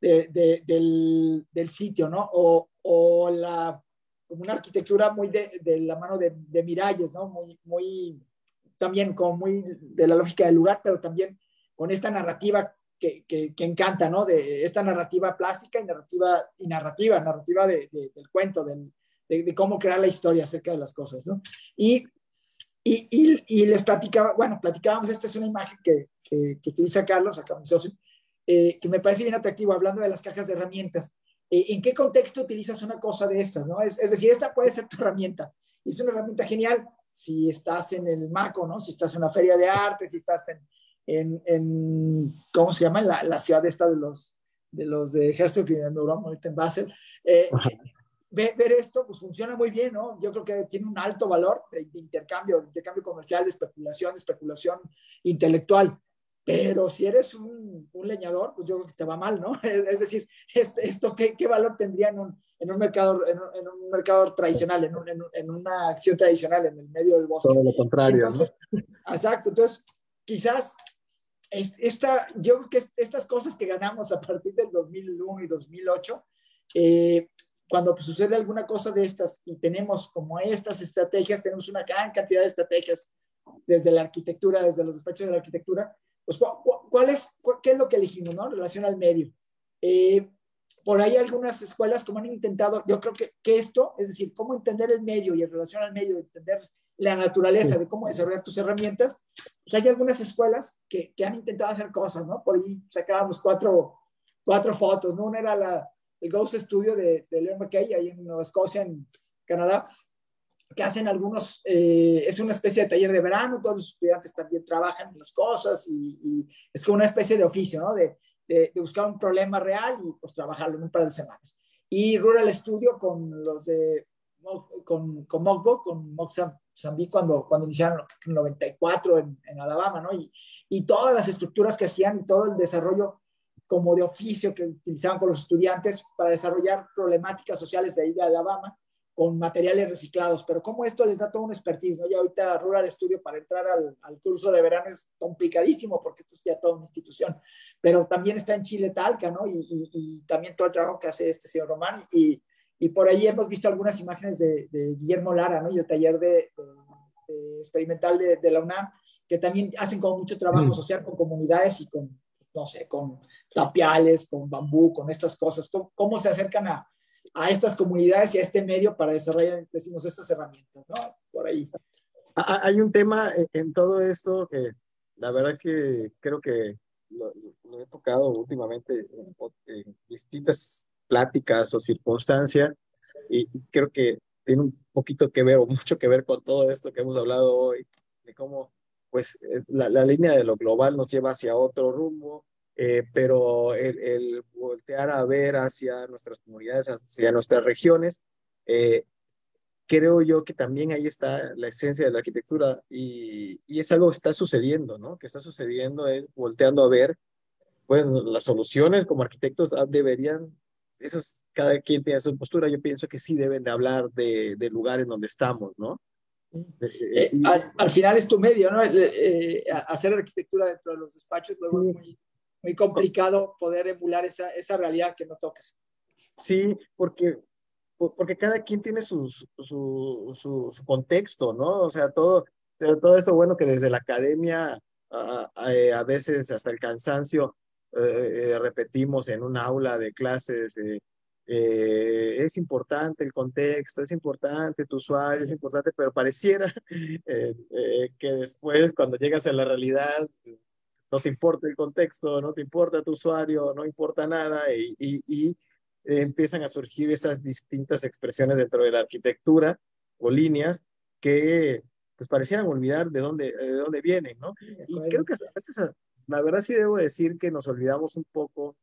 de, del, del, sitio, ¿no? O, o la, como una arquitectura muy de, la mano de Miralles, ¿no? Muy, muy, también como muy de la lógica del lugar, pero también con esta narrativa que, que, que, encanta, ¿no? De esta narrativa plástica y narrativa, y narrativa, narrativa de, de, del cuento, del, de, de, cómo crear la historia acerca de las cosas, ¿no? Y, y, y, les platicaba, bueno, platicábamos, esta es una imagen que, que, que utiliza Carlos, acá mi socio, eh, que me parece bien atractivo, hablando de las cajas de herramientas. Eh, ¿En qué contexto utilizas una cosa de estas, no? Es, es decir, esta puede ser tu herramienta, es una herramienta genial si estás en el MACO, ¿no? Si estás en una feria de arte, si estás en, en, en, ¿cómo se llama? La, la, ciudad esta de los de los de Herzog y de ahorita en Basel. Eh, ver, ver, esto, pues funciona muy bien, ¿no? Yo creo que tiene un alto valor de, de intercambio, de intercambio comercial, de especulación, de especulación intelectual. Pero si eres un, un, leñador, pues yo creo que te va mal, ¿no? [LAUGHS] Es decir, este, ¿esto qué, qué valor tendría en un, en un, mercado, en un, en un mercado tradicional, en, un, en, una acción tradicional, en el medio del bosque? Todo lo contrario, entonces, ¿no? Exacto. Entonces, quizás esta, yo creo que estas cosas que ganamos a partir del 2001 y 2008, eh, cuando pues, sucede alguna cosa de estas y tenemos como estas estrategias, tenemos una gran cantidad de estrategias desde la arquitectura, desde los despachos de la arquitectura, pues ¿cuál es, cuál, ¿qué es lo que elegimos, no? Relación al medio. Eh, por ahí algunas escuelas como han intentado, yo creo que, que, esto, es decir, cómo entender el medio y en relación al medio, entender la naturaleza de cómo desarrollar tus herramientas, pues hay algunas escuelas que, que han intentado hacer cosas, ¿no? Por ahí sacábamos cuatro, cuatro fotos, ¿no? Una era la, el Ghost Studio de, de Leon McKay, ahí en Nueva Escocia, en Canadá, que hacen algunos, eh, es una especie de taller de verano, todos los estudiantes también trabajan en las cosas y, es como una especie de oficio, ¿no? De, de, buscar un problema real y pues trabajarlo en un par de semanas. Y Rural Studio con los de, con, con Mockbook, con Mock Zambi cuando, cuando iniciaron en 94 en, en Alabama, ¿no? Y, y todas las estructuras que hacían y todo el desarrollo como de oficio que utilizaban con los estudiantes para desarrollar problemáticas sociales de ahí de Alabama con materiales reciclados, pero como esto les da todo un expertise, ¿no? Ya ahorita Rural Studio para entrar al, al, curso de verano es complicadísimo porque esto es ya toda una institución, pero también está en Chile Talca, ¿no? Y, y, también todo el trabajo que hace este señor Román y, y por ahí hemos visto algunas imágenes de, de Guillermo Lara, ¿no? Y el taller de, de, experimental de, la UNAM, que también hacen como mucho trabajo mm. social con comunidades y con, no sé, con tapiales, con bambú, con estas cosas, cómo se acercan a a estas comunidades y a este medio para desarrollar, decimos, estas herramientas, ¿no? Por ahí. Hay un tema en todo esto que la verdad que creo que lo, he tocado últimamente en, distintas pláticas o circunstancias y creo que tiene un poquito que ver o mucho que ver con todo esto que hemos hablado hoy, de cómo pues la, la línea de lo global nos lleva hacia otro rumbo, eh, pero el, voltear a ver hacia nuestras comunidades, hacia nuestras regiones, eh, creo yo que también ahí está la esencia de la arquitectura y, y, es algo que está sucediendo, ¿no? Que está sucediendo es volteando a ver, pues las soluciones como arquitectos ah, deberían, eso es, cada quien tiene su postura, yo pienso que sí deben de hablar de, de lugares donde estamos, ¿no? Eh, al, final es tu medio, ¿no? hacer arquitectura dentro de los despachos luego es muy, muy complicado poder emular esa, esa realidad que no tocas. Sí, porque, porque cada quien tiene su, su, su, contexto, ¿no? O sea, todo, todo esto bueno que desde la academia a, a, veces hasta el cansancio eh, eh, repetimos en un aula de clases. Eh, es importante el contexto, es importante tu usuario, es importante, pero pareciera [LAUGHS] que después cuando llegas a la realidad no te importa el contexto, no te importa tu usuario, no importa nada y, empiezan a surgir esas distintas expresiones dentro de la arquitectura o líneas que pues parecieran olvidar de dónde, de dónde vienen, ¿no? Y creo que la verdad sí debo decir que nos olvidamos un poco,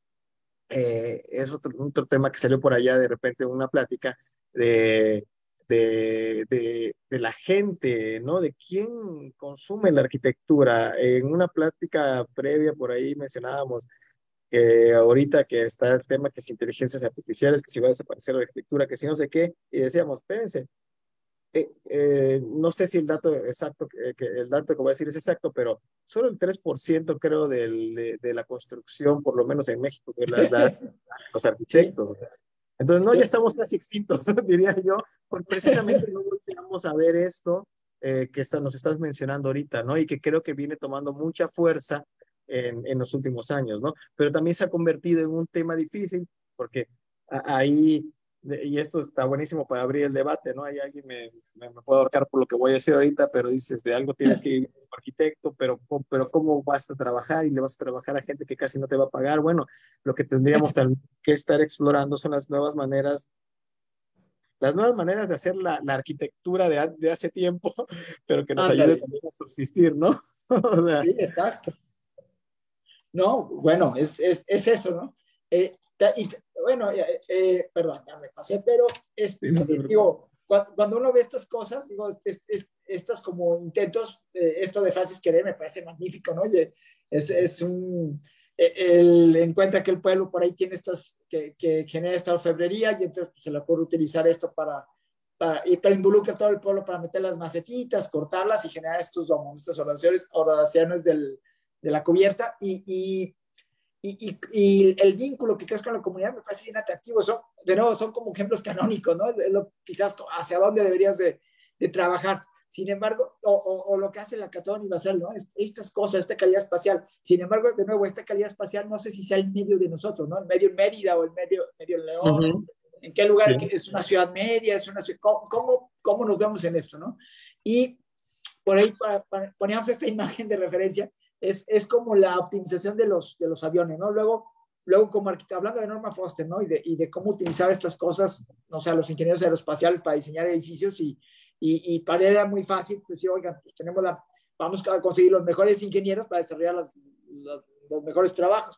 eh, es otro, otro tema que salió por allá de repente en una plática, de de, la gente, ¿no? De quién consume la arquitectura. En una plática previa por ahí mencionábamos que ahorita que está el tema que es inteligencias artificiales, que si va a desaparecer la arquitectura, que si no sé qué, y decíamos, espérense, eh, eh, no sé si el dato exacto, que el dato que voy a decir es exacto, pero solo el 3% creo de, la construcción, por lo menos en México, que [LAUGHS] los arquitectos. Entonces, no, ya estamos casi extintos, [LAUGHS] diría yo, porque precisamente no volteamos a ver esto eh, que está, nos estás mencionando ahorita, ¿no? Y que creo que viene tomando mucha fuerza en, en, los últimos años, ¿no? Pero también se ha convertido en un tema difícil, porque ahí y esto está buenísimo para abrir el debate, ¿no? Hay alguien me, me, puede ahorcar por lo que voy a decir ahorita, pero dices, de algo tienes que ir como arquitecto, pero, pero ¿cómo vas a trabajar? Y le vas a trabajar a gente que casi no te va a pagar. Bueno, lo que tendríamos que estar explorando son las nuevas maneras, las nuevas maneras de hacer la, la arquitectura de, de, hace tiempo, [LAUGHS] pero que nos ayude también a subsistir, ¿no? [LAUGHS] o sea, sí, exacto. No, bueno, es, es, es eso, ¿no? Eh, y, bueno, eh, eh, perdón, ya me pasé, pero este, digo, cuando, uno ve estas cosas, digo, estas como intentos, esto de frases querer me parece magnífico, ¿no? es, es un, él encuentra que el pueblo por ahí tiene estas, que, que genera esta orfebrería y entonces pues, se le ocurre utilizar esto para, para, y para involucrar todo el pueblo para meter las macetitas, cortarlas y generar estos domos, estas oraciones, oraciones del, de la cubierta y, y y, y, el vínculo que creas con la comunidad me parece bien atractivo. Son, de nuevo, son como ejemplos canónicos, ¿no? Lo, quizás hacia dónde deberías de, de trabajar. Sin embargo, o, o, lo que hace la Catón y Basal, ¿no? Estas cosas, esta calidad espacial. Sin embargo, de nuevo, esta calidad espacial no sé si sea el medio de nosotros, ¿no? El medio en Mérida o el medio, medio en León. ¿En qué lugar? ¿Es una ciudad media? ¿Es una ciudad... ¿Cómo, ¿Cómo, nos vemos en esto, no? Y por ahí poníamos esta imagen de referencia es, es como la optimización de los, de los aviones, ¿no? Luego, luego como hablando de Norma Foster, ¿no? Y de, y de cómo utilizar estas cosas, no sé, los ingenieros aeroespaciales para diseñar edificios y, Y, para él era muy fácil, pues sí, oigan, pues tenemos la, vamos a conseguir los mejores ingenieros para desarrollar los mejores trabajos.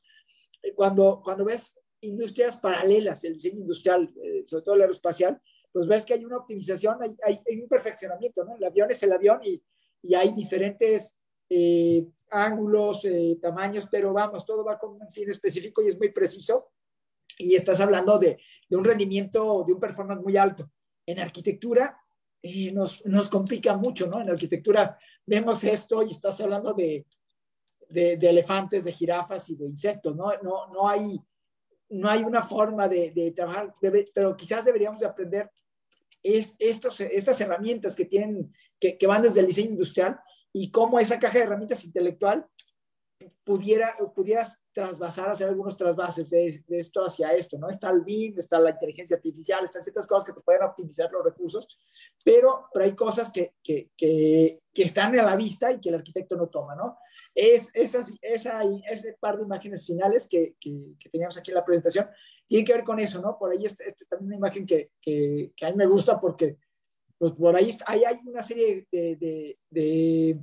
Cuando, cuando ves industrias paralelas, el diseño industrial, eh, sobre todo el aeroespacial, pues ves que hay una optimización, hay, hay, un perfeccionamiento, ¿no? El avión es el avión y, y hay diferentes eh, ángulos, eh, tamaños, pero vamos, todo va con un fin específico y es muy preciso. Y estás hablando de, de un rendimiento, de un performance muy alto. En arquitectura nos, nos complica mucho, ¿no? En arquitectura vemos esto y estás hablando de, de, de, elefantes, de jirafas y de insectos, ¿no? No, no, hay, no hay una forma de, de trabajar, pero quizás deberíamos de aprender es estos, estas herramientas que, tienen, que, que, van desde el diseño industrial y cómo esa caja de herramientas intelectual pudiera, pudieras trasvasar, hacer algunos trasvases de, de, esto hacia esto, ¿no? Está el BIM, está la inteligencia artificial, están ciertas cosas que te pueden optimizar los recursos, pero, pero hay cosas que, que, que, que están a la vista y que el arquitecto no toma, ¿no? Es esas, esa, ese par de imágenes finales que, teníamos aquí en la presentación, tiene que ver con eso, ¿no? Por ahí esta es también una imagen que, a mí me gusta porque, pues por ahí, hay una serie de, de,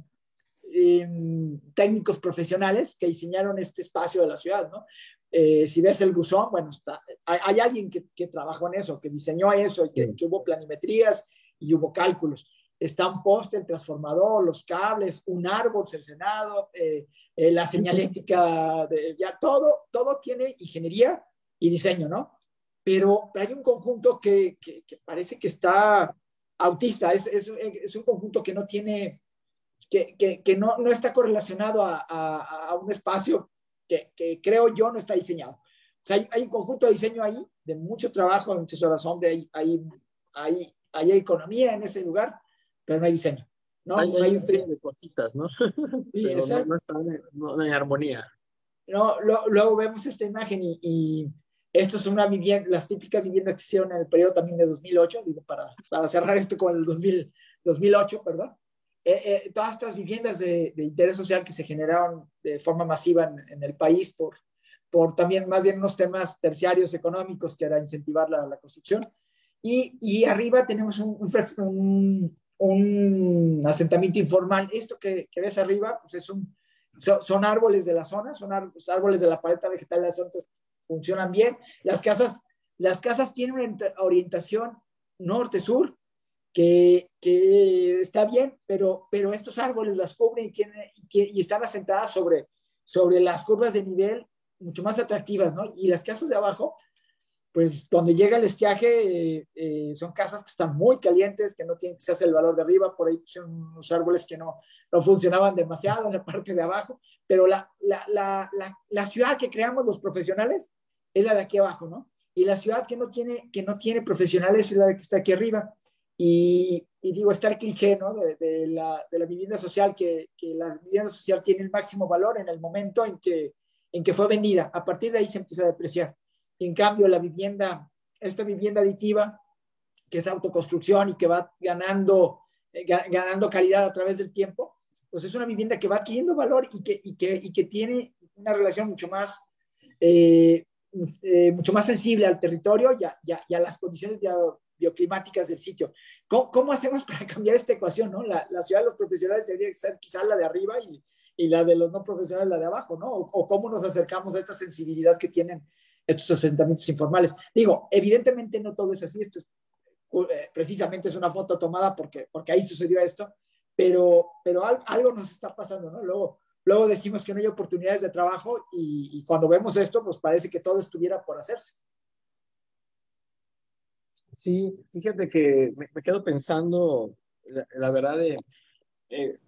em, técnicos profesionales que diseñaron este espacio de la ciudad, ¿no? Eh, si ves el buzón, bueno, está, hay, alguien que, que, trabajó en eso, que diseñó eso, y que, que, hubo planimetrías y hubo cálculos. Está un poste, el transformador, los cables, un árbol cercenado, eh, eh, la señalética, de, ya todo, todo tiene ingeniería y diseño, ¿no? Pero hay un conjunto que, que, parece que está autista, es, es, es, un conjunto que no tiene, que, que no, no, está correlacionado a, a, a un espacio que, creo yo no está diseñado. O sea, hay, hay, un conjunto de diseño ahí, de mucho trabajo, en su razón, de ahí, hay, hay, hay economía en ese lugar, pero no hay diseño. ¿no? Hay, hay un de cositas, ¿no? [LAUGHS] Sí, pero no, no, está no, en armonía. No, lo, luego vemos esta imagen y, y esto es una vivienda, las típicas viviendas que hicieron en el periodo también de 2008, digo, para, para cerrar esto con el 2000, 2008, perdón. Eh, eh, todas estas viviendas de, de, interés social que se generaron de forma masiva en, en, el país por, por también más bien unos temas terciarios económicos que era incentivar la, la construcción. Y, y, arriba tenemos un, un, un, asentamiento informal. Esto que, que ves arriba pues es un, son, árboles de la zona, son árboles de la paleta vegetal de la zona, funcionan bien. Las casas, las casas tienen una orientación norte-sur que, que, está bien, pero, pero estos árboles las cubren y, tienen, y, están asentadas sobre, sobre las curvas de nivel mucho más atractivas, ¿no? Y las casas de abajo, pues cuando llega el estiaje, eh, eh, son casas que están muy calientes, que no tienen quizás el valor de arriba, por ahí son unos árboles que no, no funcionaban demasiado en la [LAUGHS] parte de abajo, pero la, la, la, la, ciudad que creamos los profesionales es la de aquí abajo, ¿no? Y la ciudad que no tiene, que no tiene profesionales es la de que está aquí arriba. Y, y digo, está el cliché, ¿no? De, de, la, de la, vivienda social, que, que, la vivienda social tiene el máximo valor en el momento en que, en que fue vendida. A partir de ahí se empieza a depreciar. En cambio, la vivienda, esta vivienda aditiva, que es autoconstrucción y que va ganando, eh, ganando calidad a través del tiempo, pues es una vivienda que va adquiriendo valor y que, y que, y que tiene una relación mucho más eh, eh, mucho más sensible al territorio y a, y a, las condiciones bioclimáticas del sitio. ¿Cómo, ¿Cómo, hacemos [LAUGHS] para cambiar esta ecuación? ¿no? La, la, ciudad de los profesionales debería ser quizás la de arriba y, y, la de los no profesionales la de abajo, ¿no? O, o, cómo nos acercamos a esta sensibilidad que tienen estos asentamientos informales. Digo, evidentemente no todo es así, esto es, eh, precisamente es una foto tomada porque, porque ahí sucedió esto, pero, pero algo nos está pasando, ¿no? Luego, Luego decimos que no hay oportunidades de trabajo y, cuando vemos esto, pues parece que todo estuviera por hacerse. Sí, fíjate que me, quedo pensando, la, verdad, de eh,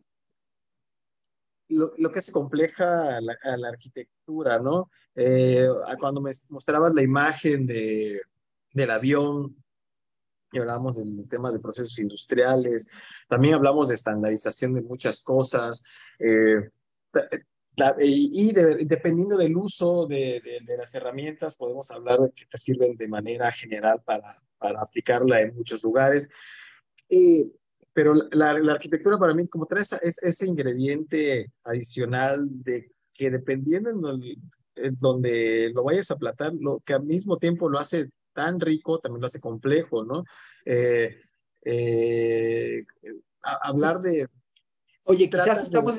lo, que se compleja a la, arquitectura, ¿no? Eh, cuando me mostrabas la imagen de, del avión, y hablamos del tema de procesos industriales, también hablamos de estandarización de muchas cosas. Eh, y, dependiendo del uso de, las herramientas, podemos hablar de que te sirven de manera general para, para aplicarla en muchos lugares. pero la, arquitectura para mí, como trae es ese ingrediente adicional de que dependiendo en donde, lo vayas a platar, lo que al mismo tiempo lo hace tan rico, también lo hace complejo, ¿no? Eh, eh, hablar de... Oye, quizás estamos,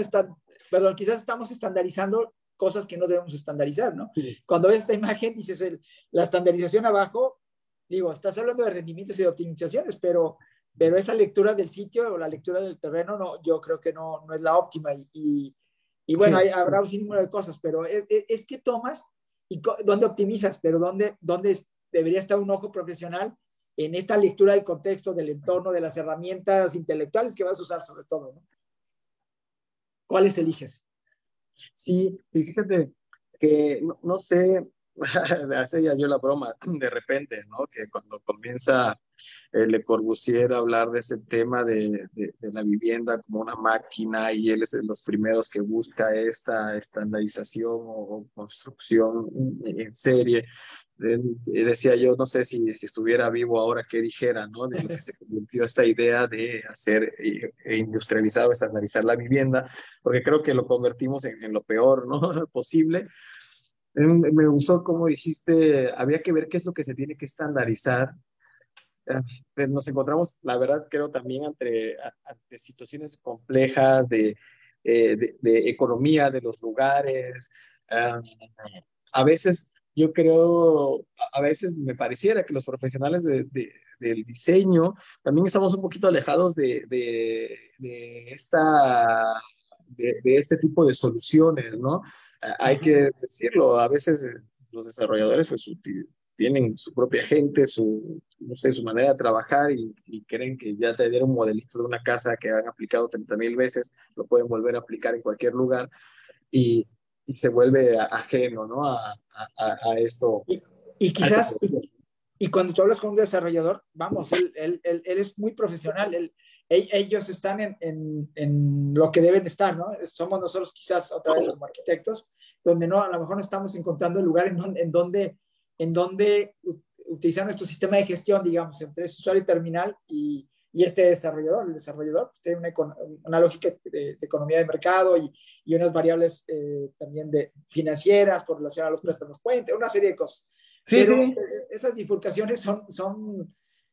perdón, quizás estamos estandarizando cosas que no debemos estandarizar, ¿no? Cuando ves esta imagen, dices, la estandarización abajo, digo, estás hablando de rendimientos y de optimizaciones, pero, pero esa lectura del sitio o la lectura del terreno, no, yo creo que no, no es la óptima. Y, y, bueno, hay, habrá un número de cosas, pero es, es, que tomas y dónde optimizas, pero dónde, dónde debería estar un ojo profesional en esta lectura del contexto, del entorno, de las herramientas intelectuales que vas a usar sobre todo, ¿no? ¿Cuáles eliges? Sí, fíjate que no, sé, [LAUGHS] hace ya yo la broma [CLEARS THROAT] de repente, ¿no? Que cuando comienza eh, Le Corbusier a hablar de ese tema de, de, la vivienda como una máquina y él es de los primeros que busca esta estandarización o construcción en serie, decía yo, no sé si, si, estuviera vivo ahora, qué dijera, ¿no? De lo que se [LAUGHS] convirtió esta idea de hacer e, e industrializar o estandarizar la vivienda, porque creo que lo convertimos en, lo peor, ¿no? [LAUGHS] Posible. Me gustó como dijiste, había que ver qué es lo que se tiene que estandarizar. Ah, nos encontramos, la verdad, creo también ante, ante situaciones complejas de, eh, de, de, economía de los lugares. Ah, a veces yo creo, a veces me pareciera que los profesionales de, del diseño también estamos un poquito alejados de, de esta, de, este tipo de soluciones, ¿no? Hay que decirlo, a veces eh, los desarrolladores pues tienen su propia gente, su, no sé, su manera de trabajar y, creen que ya te dieron un modelito de una casa que han aplicado 30 mil veces, lo pueden volver a aplicar en cualquier lugar. Y, y se vuelve ajeno ¿no? a, a, esto. Y, quizás, y, cuando tú hablas con un desarrollador, vamos, él, él, él, es muy profesional, él, ellos están en, en, en, lo que deben estar, ¿no? Somos nosotros quizás otra vez como arquitectos, donde no, a lo mejor no estamos encontrando el lugar en donde, en donde, en donde utilizar nuestro sistema de gestión, digamos, entre usuario y terminal y, y este desarrollador, el desarrollador, pues, tiene una, una lógica de, economía de mercado y, y unas variables eh, también de financieras con relación a los préstamos puente, una serie de cosas. Sí, sí. Eh, esas bifurcaciones son, son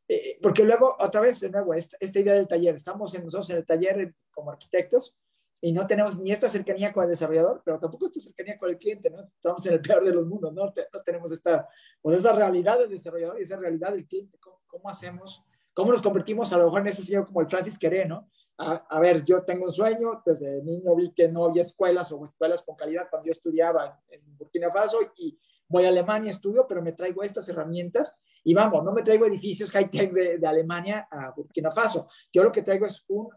eh, porque luego, otra vez, de nuevo, esta, esta, idea del taller, estamos en, nosotros en el taller como arquitectos y no tenemos ni esta cercanía con el desarrollador, pero tampoco esta cercanía con el cliente, ¿no? Estamos en el peor de los mundos, ¿no? no tenemos esta, pues esa realidad del desarrollador y esa realidad del cliente. ¿Cómo, cómo hacemos? ¿Cómo nos convertimos a lo mejor en ese señor como el Francis Queré, ¿no? A, ver, yo tengo un sueño, desde niño vi que no había escuelas o escuelas con calidad cuando yo estudiaba en Burkina Faso y voy a Alemania, estudio, pero me traigo estas herramientas y vamos, no me traigo edificios high-tech de, Alemania a Burkina Faso. Yo lo que traigo es un,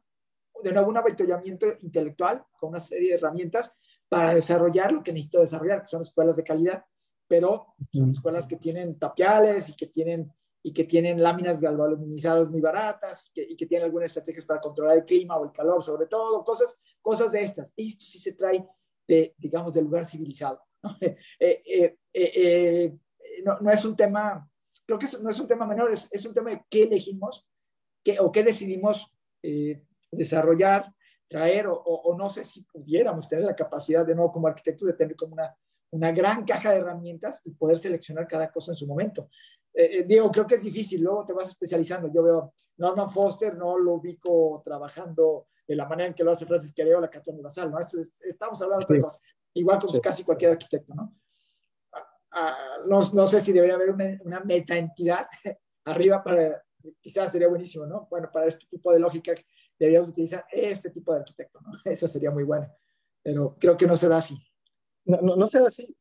de nuevo, un avituallamiento intelectual con una serie de herramientas para desarrollar lo que necesito desarrollar, que son escuelas de calidad, pero son escuelas que tienen tapiales y que tienen y que tienen láminas galvanizadas muy baratas y que, tienen algunas estrategias para controlar el clima o el calor, sobre todo, cosas, cosas de estas. Esto sí se trae de, digamos, del lugar civilizado. ¿no? [LAUGHS] Eh, eh, eh, no, no, es un tema, creo que no es un tema menor, es, es un tema de qué elegimos qué, o qué decidimos desarrollar, traer, o, o, no sé si pudiéramos tener la capacidad de nuevo como arquitectos de tener como una, una gran caja de herramientas y poder seleccionar cada cosa en su momento. Eh, eh, Diego, creo que es difícil, luego te vas especializando. Yo veo Norman Foster, no lo ubico trabajando de la manera en que lo hace Francis Quereo, la Catón Basal, ¿no? estamos hablando de cosas, igual con casi cualquier arquitecto, ¿no? Ah, ah, no, no, sé si debería haber una, una meta entidad [LAUGHS] arriba para, quizás sería buenísimo, ¿no? Bueno, para este tipo de lógica deberíamos utilizar este tipo de arquitecto, ¿no? [LAUGHS] Esa sería muy buena, pero creo que no se da así. No, no, no se da así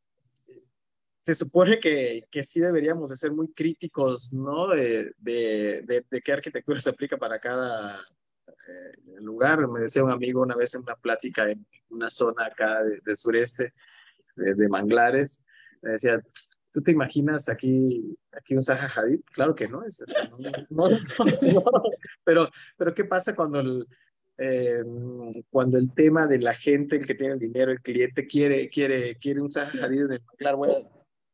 se supone que, que, sí deberíamos de ser muy críticos, ¿no? De, de, de, qué arquitectura se aplica para cada eh, lugar. Me decía un amigo una vez en una plática en una zona acá del sureste, de, Manglares, me decía, ¿tú te imaginas aquí, aquí un Zaha Hadid? Claro que no, es, no, pero, pero ¿qué pasa cuando el, eh, cuando el tema de la gente, el que tiene el dinero, el cliente quiere, quiere, quiere un Zaha Hadid en el manglar,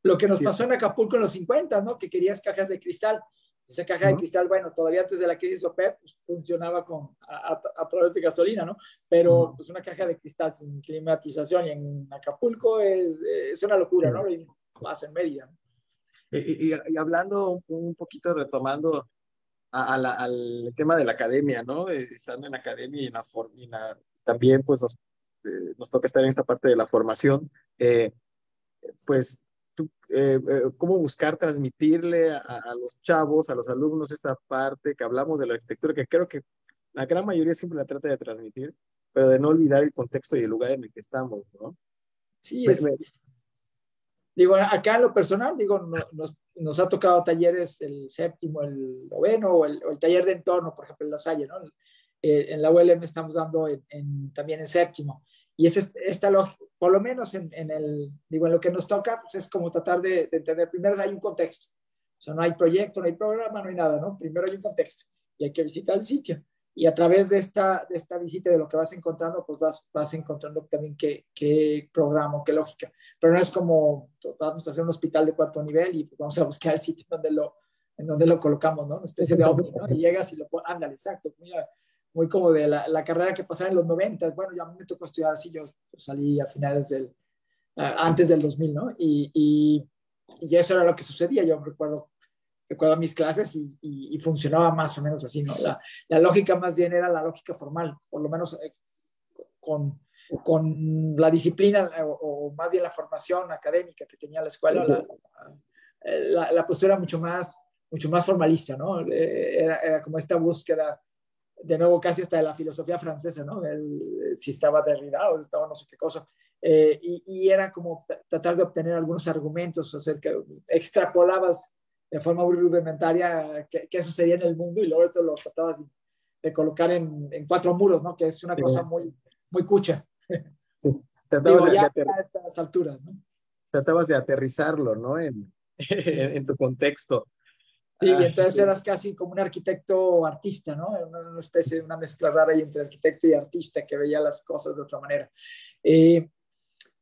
lo que nos pasó en Acapulco en los 50, ¿no? Que querías cajas de cristal. Esa caja de cristal, bueno, todavía antes de la crisis OPEP pues, funcionaba con, a, través de gasolina, ¿no? Pero pues una caja de cristal sin climatización y en Acapulco es, es una locura, ¿no? más en Mérida. Y, y, hablando un poquito, retomando al tema de la academia, ¿no? Estando en academia y en la, también pues nos, eh, nos, toca estar en esta parte de la formación, eh, pues tú, cómo buscar transmitirle a, los chavos, a los alumnos esta parte que hablamos de la arquitectura, que creo que la gran mayoría siempre la trata de transmitir, pero de no olvidar el contexto y el lugar en el que estamos, ¿no? Sí, es, Digo, acá en lo personal, digo, nos, nos, ha tocado talleres el séptimo, el noveno o el, taller de entorno, por ejemplo, en La Salle, ¿no? Eh, en la ULM estamos dando en, también en séptimo. Y es esta por lo menos en, en, el, digo, en lo que nos toca, pues es como tratar de, de entender, primero hay un contexto. O sea, no hay proyecto, no hay programa, no hay nada, ¿no? Primero hay un contexto y hay que visitar el sitio y a través de esta, de esta visita, de lo que vas encontrando, pues vas, vas encontrando también qué, qué programa, qué lógica. Pero no es como, vamos a hacer un hospital de cuarto nivel y pues vamos a buscar el sitio donde lo, en donde lo colocamos, ¿no? Una especie de ovni, ¿no? Y llegas y lo ándale, exacto, muy, muy como de la, la, carrera que pasaba en los 90. Bueno, ya me tocó estudiar así, yo salí a finales del, antes del 2000, ¿no? Y, y, y eso era lo que sucedía. Yo recuerdo recuerdo mis clases y, y, funcionaba más o menos así, ¿no? La, la, lógica más bien era la lógica formal, por lo menos eh, con, con, la disciplina eh, o, más bien la formación académica que tenía la escuela, la, la, postura mucho más, mucho más formalista, ¿no? Eh, era, era, como esta búsqueda, de nuevo casi hasta de la filosofía francesa, ¿no? El, si estaba Derrida o estaba no sé qué cosa. y, y, era como tratar de obtener algunos argumentos acerca, extrapolabas de forma muy rudimentaria qué, qué, sucedía en el mundo y luego esto lo tratabas de, colocar en, en, cuatro muros, ¿no? Que es una cosa muy, muy cucha. Sí. Tratabas de, ya a estas alturas, ¿no? Tratabas de aterrizarlo, ¿no? En, [LAUGHS] en, tu contexto. Sí, y ah, entonces eras casi como un arquitecto artista, ¿no? Una, especie de una mezcla rara entre arquitecto y artista que veía las cosas de otra manera. Eh,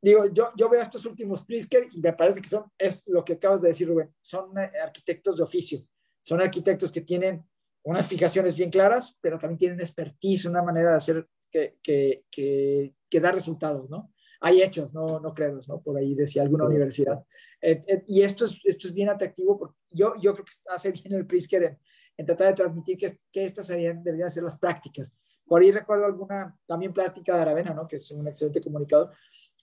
digo, yo, yo veo estos últimos Prisker y me parece que son, es lo que acabas de decir, Rubén, son eh, arquitectos de oficio, son arquitectos que tienen unas fijaciones bien claras, pero también tienen expertise, una manera de hacer que, que, que, da resultados, ¿no? Hay hechos, no, no credos, ¿no? Por ahí decía alguna universidad. Eh, eh, y esto es, esto es bien atractivo porque yo, yo creo que hace bien el Prisker en, en tratar de transmitir que, que estas serían, deberían ser las prácticas. Por ahí recuerdo alguna también plática de Aravena, ¿no? Que es un excelente comunicador,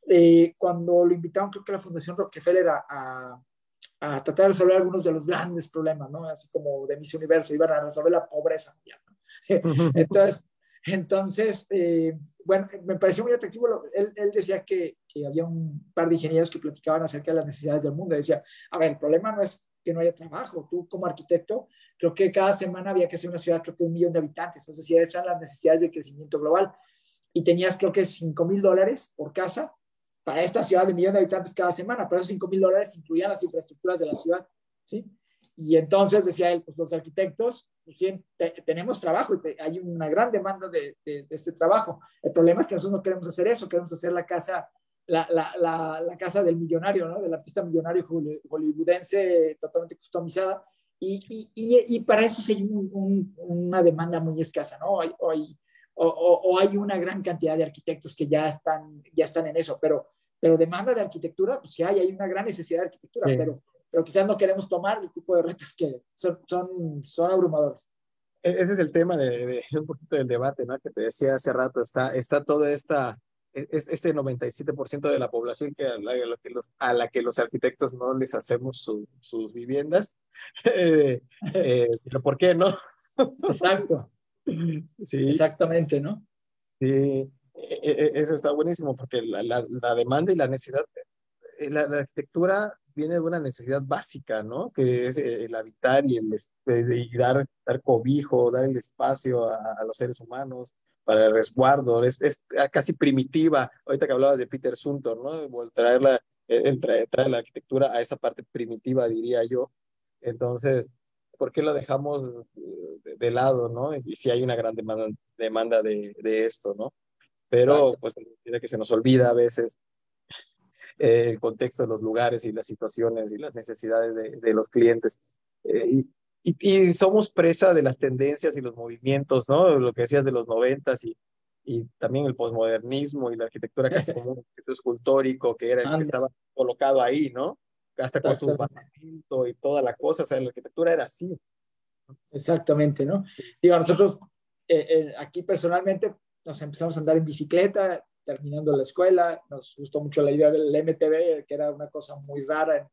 eh, cuando lo invitaron, creo que la Fundación Rockefeller a, a, tratar de resolver algunos de los grandes problemas, ¿no? Así como de Miss Universo, iban a resolver la pobreza [LAUGHS] Entonces, entonces eh, bueno, me pareció muy atractivo. Él, decía que, había un par de ingenieros que platicaban acerca de las necesidades del mundo. Decía, a ver, el problema no es que no haya trabajo. Tú como arquitecto, creo que cada semana había que hacer una ciudad, creo un millón de habitantes. Entonces, si esas eran las necesidades de crecimiento global. Y tenías, creo que 5 mil dólares por casa para esta ciudad de millón de habitantes cada semana, pero esos 5 mil dólares incluían las infraestructuras de la ciudad, ¿sí? Y entonces decía él, pues los arquitectos, pues, tenemos trabajo y hay una gran demanda de, de, este trabajo. El problema es que nosotros no queremos hacer eso, queremos hacer la casa, la, la, la, casa del millonario, ¿no? Del artista millonario hollywoodense totalmente customizada. Y, y, y, para eso hay un, una demanda muy escasa, ¿no? Hay, hay, o, o, hay una gran cantidad de arquitectos que ya están, ya están en eso, pero pero demanda de arquitectura, pues sí hay, hay una gran necesidad de arquitectura, pero, pero quizás no queremos tomar el tipo de retos que son, son, son abrumadores. E, ese es el tema de, [LAUGHS] un poquito del debate, ¿no? Que te decía hace rato, está, está toda esta, e, este 97% de la población que a, la, que los, a la que los arquitectos no les hacemos sus viviendas. [LAUGHS] Eh, eh, pero ¿por qué no? [LAUGHS] Exacto. Sí. Exactamente, ¿no? Sí. E, eso está buenísimo porque la, la, demanda y la necesidad, eh, la, arquitectura viene de una necesidad básica, ¿no? Que es eh, el habitar y, el, y dar, dar cobijo, dar el espacio a, los seres humanos para el resguardo, es, es, casi primitiva. Ahorita que hablabas de Peter Suntor, ¿no? Traer la, eh, traer, la arquitectura a esa parte primitiva, diría yo. Entonces, ¿por qué lo dejamos de, lado, no? Y si hay una gran demanda, demanda de, de esto, ¿no? pero pues tiene que se nos olvida a veces eh, el contexto de los lugares y las situaciones y las necesidades de, de los clientes. Eh, y, y, somos presa de las tendencias y los movimientos, ¿no? Lo que decías de los noventas y, y también el posmodernismo y la arquitectura casi como un escultórico que era el que estaba colocado ahí, ¿no? Hasta con su basamento y toda la cosa, o sea, la arquitectura era así. Exactamente, ¿no? Digo, nosotros eh, eh, aquí personalmente nos empezamos a andar en bicicleta, terminando la escuela, nos gustó mucho la idea del MTV, que era una cosa muy rara,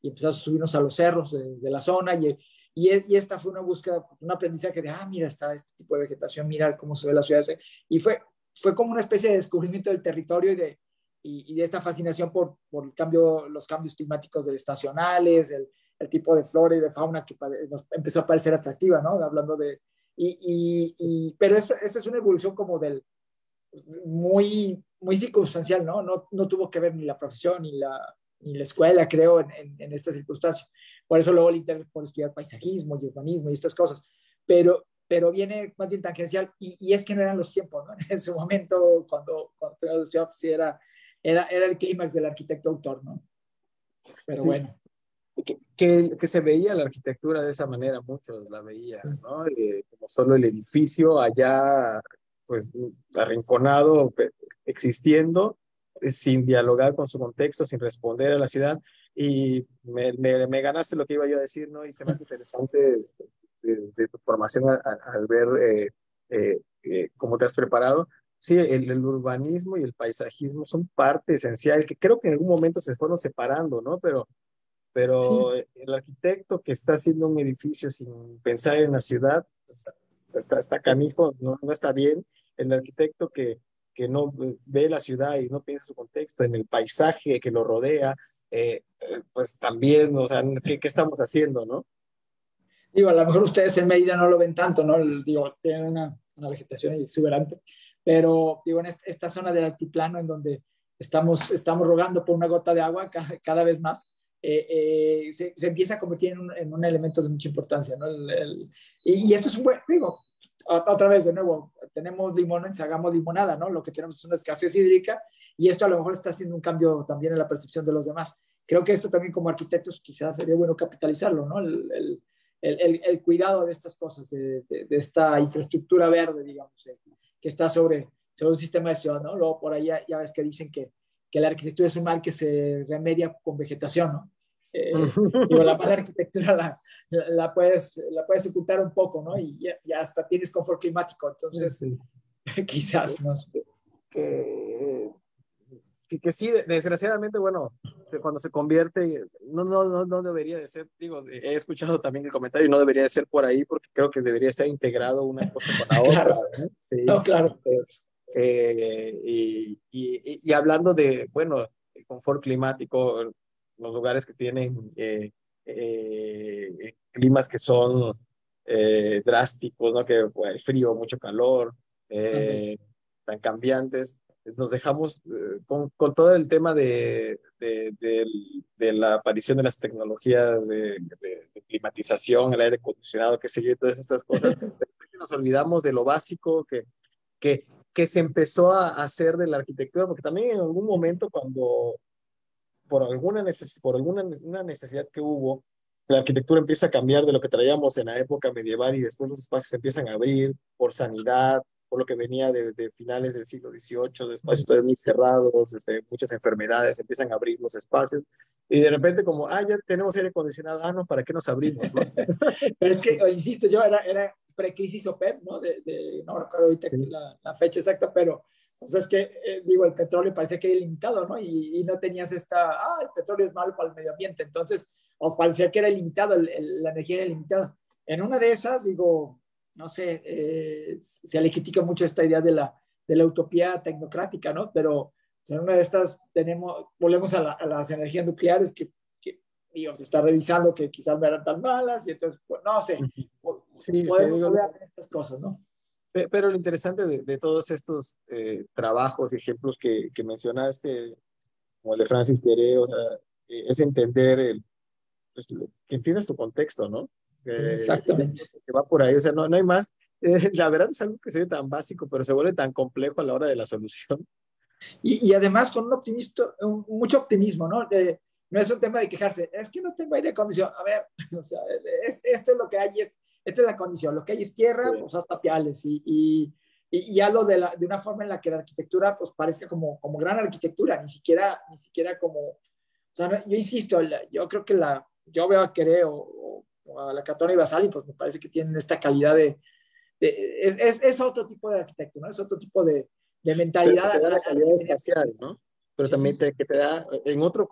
y empezamos a subirnos a los cerros de, la zona, y, y, esta fue una búsqueda, un aprendizaje de, ah, mira, está este tipo de vegetación, mira cómo se ve la ciudad, y fue, fue como una especie de descubrimiento del territorio y de, y, de esta fascinación por, por el cambio, los cambios climáticos de estacionales, el, el, tipo de flora y de fauna que nos empezó a parecer atractiva, ¿no? Hablando de... Y, y, pero esta es una evolución como del muy, muy circunstancial, ¿no? ¿no? No tuvo que ver ni la profesión ni la, ni la escuela, creo, en, en, en esta circunstancia. Por eso luego el interés por estudiar paisajismo y urbanismo y estas cosas. Pero, pero viene más bien tangencial y, y, es que no eran los tiempos, ¿no? [LAUGHS] En ese momento, cuando, cuando estudiado, pues, sí era era, era el clímax del arquitecto autor, ¿no? Pero bueno. Que, que, se veía la arquitectura de esa manera, muchos la veían, ¿no? Eh, como solo el edificio allá, pues, arrinconado, existiendo, sin dialogar con su contexto, sin responder a la ciudad. Y me, me, ganaste lo que iba yo a decir, ¿no? Y fue más interesante de, tu formación al, ver eh, eh, eh, cómo te has preparado sí, el, urbanismo y el paisajismo son parte esencial, que creo que en algún momento se fueron separando, ¿no? Pero, pero el arquitecto que está haciendo un edificio sin pensar en la ciudad, pues, está, está canijo, no, no está bien. El arquitecto que, que no ve la ciudad y no piensa su contexto en el paisaje que lo rodea, eh, eh, pues también, o sea, ¿qué, ¿qué, estamos haciendo, no? Digo, a lo mejor ustedes en medida no lo ven tanto, ¿no? Digo, tienen una, una vegetación exuberante, pero digo, en esta zona del altiplano en donde estamos, estamos rogando por una gota de agua cada, vez más, eh, eh, se, se, empieza a convertir en un, en un, elemento de mucha importancia, ¿no? y, esto es un buen, digo, otra vez, de nuevo, tenemos limones, hagamos limonada, ¿no? Lo que tenemos es una escasez hídrica y esto a lo mejor está haciendo un cambio también en la percepción de los demás. Creo que esto también como arquitectos quizás sería bueno capitalizarlo, ¿no? El, el, el, el cuidado de estas cosas, de, de, de, esta infraestructura verde, digamos, eh, que está sobre, sobre un sistema de ciudad, ¿no? Luego por ahí ya, ves que dicen que, que, la arquitectura es un mal que se remedia con vegetación, ¿no? Eh, digo, la mala arquitectura la, la, puedes, la puedes ocultar un poco, ¿no? Y ya, hasta tienes confort climático, entonces [LAUGHS] quizás, ¿no? Que, que, sí, desgraciadamente, bueno, cuando se convierte, no, no, no, no debería de ser, digo, he escuchado también el comentario, no debería de ser por ahí porque creo que debería estar integrado una cosa con la [LAUGHS] otra. Sí, no, claro. Eh, y, y, y, hablando de, bueno, el confort climático, los lugares que tienen eh, eh, climas que son drásticos, ¿no? Que hay frío, mucho calor, tan cambiantes, nos dejamos con, con, todo el tema de, de, de, la aparición de las tecnologías de, climatización, el aire acondicionado, qué sé yo, y todas estas cosas. [LAUGHS] nos olvidamos de lo básico que, que, que se empezó a hacer de la arquitectura, porque también en algún momento cuando, por alguna, neces por alguna una necesidad que hubo, la arquitectura empieza a cambiar de lo que traíamos en la época medieval y después los espacios se empiezan a abrir por sanidad, por lo que venía de, de finales del siglo XVIII, de espacios muy cerrados, este, muchas enfermedades, empiezan a abrir los espacios, y de repente como, ah, ya tenemos aire acondicionado, ah, no, ¿para qué nos abrimos? [LAUGHS] Pero es que, insisto, yo era, era pre-crisis OPEP, ¿no? De, de, no recuerdo ahorita la, la, fecha exacta, pero pues es que, eh, digo, el petróleo parecía que era ilimitado, ¿no? Y, y, no tenías esta, ah, el petróleo es malo para el medio ambiente, entonces os parecía que era ilimitado, el, el, la energía era ilimitada. En una de esas, digo, no sé, eh, se le critica mucho esta idea de la, de la utopía tecnocrática, ¿no? Pero en una de estas tenemos, volvemos a, a las energías nucleares que digo, se está revisando que quizás no eran tan malas y entonces, pues, no sé, sí, podemos sí, hablar de estas cosas, ¿no? Pero lo interesante de, de todos estos eh, trabajos ejemplos que, que, mencionaste, como el de Francis Tere, o sea, eh, es entender el, pues, que entiendes tu contexto, ¿no? Exactamente. Que va por ahí, o sea, no, no hay más. [LAUGHS] Eh, la verdad es algo que se ve tan básico, pero se vuelve tan complejo a la hora de la solución. Y, y además con un optimista, un, mucho optimismo, ¿no? De, no es un tema de quejarse, es que no tengo aire condición. A ver, [LAUGHS] o sea, es, esto es lo que hay, es, esta es la condición. Lo que hay es tierra, sí. pues hasta piales. Y, y, y, ya lo de, la, de una forma en la que la arquitectura pues parezca como, como gran arquitectura, ni siquiera, ni siquiera como, o sea, yo insisto, yo creo que la, yo veo a Quereo, como la Catona y Basali, pues me parece que tienen esta calidad de... es, es, otro tipo de arquitecto, ¿no? Es otro tipo de, de mentalidad. Pero la calidad espacial, ¿no? Pero también te, que te da en otro,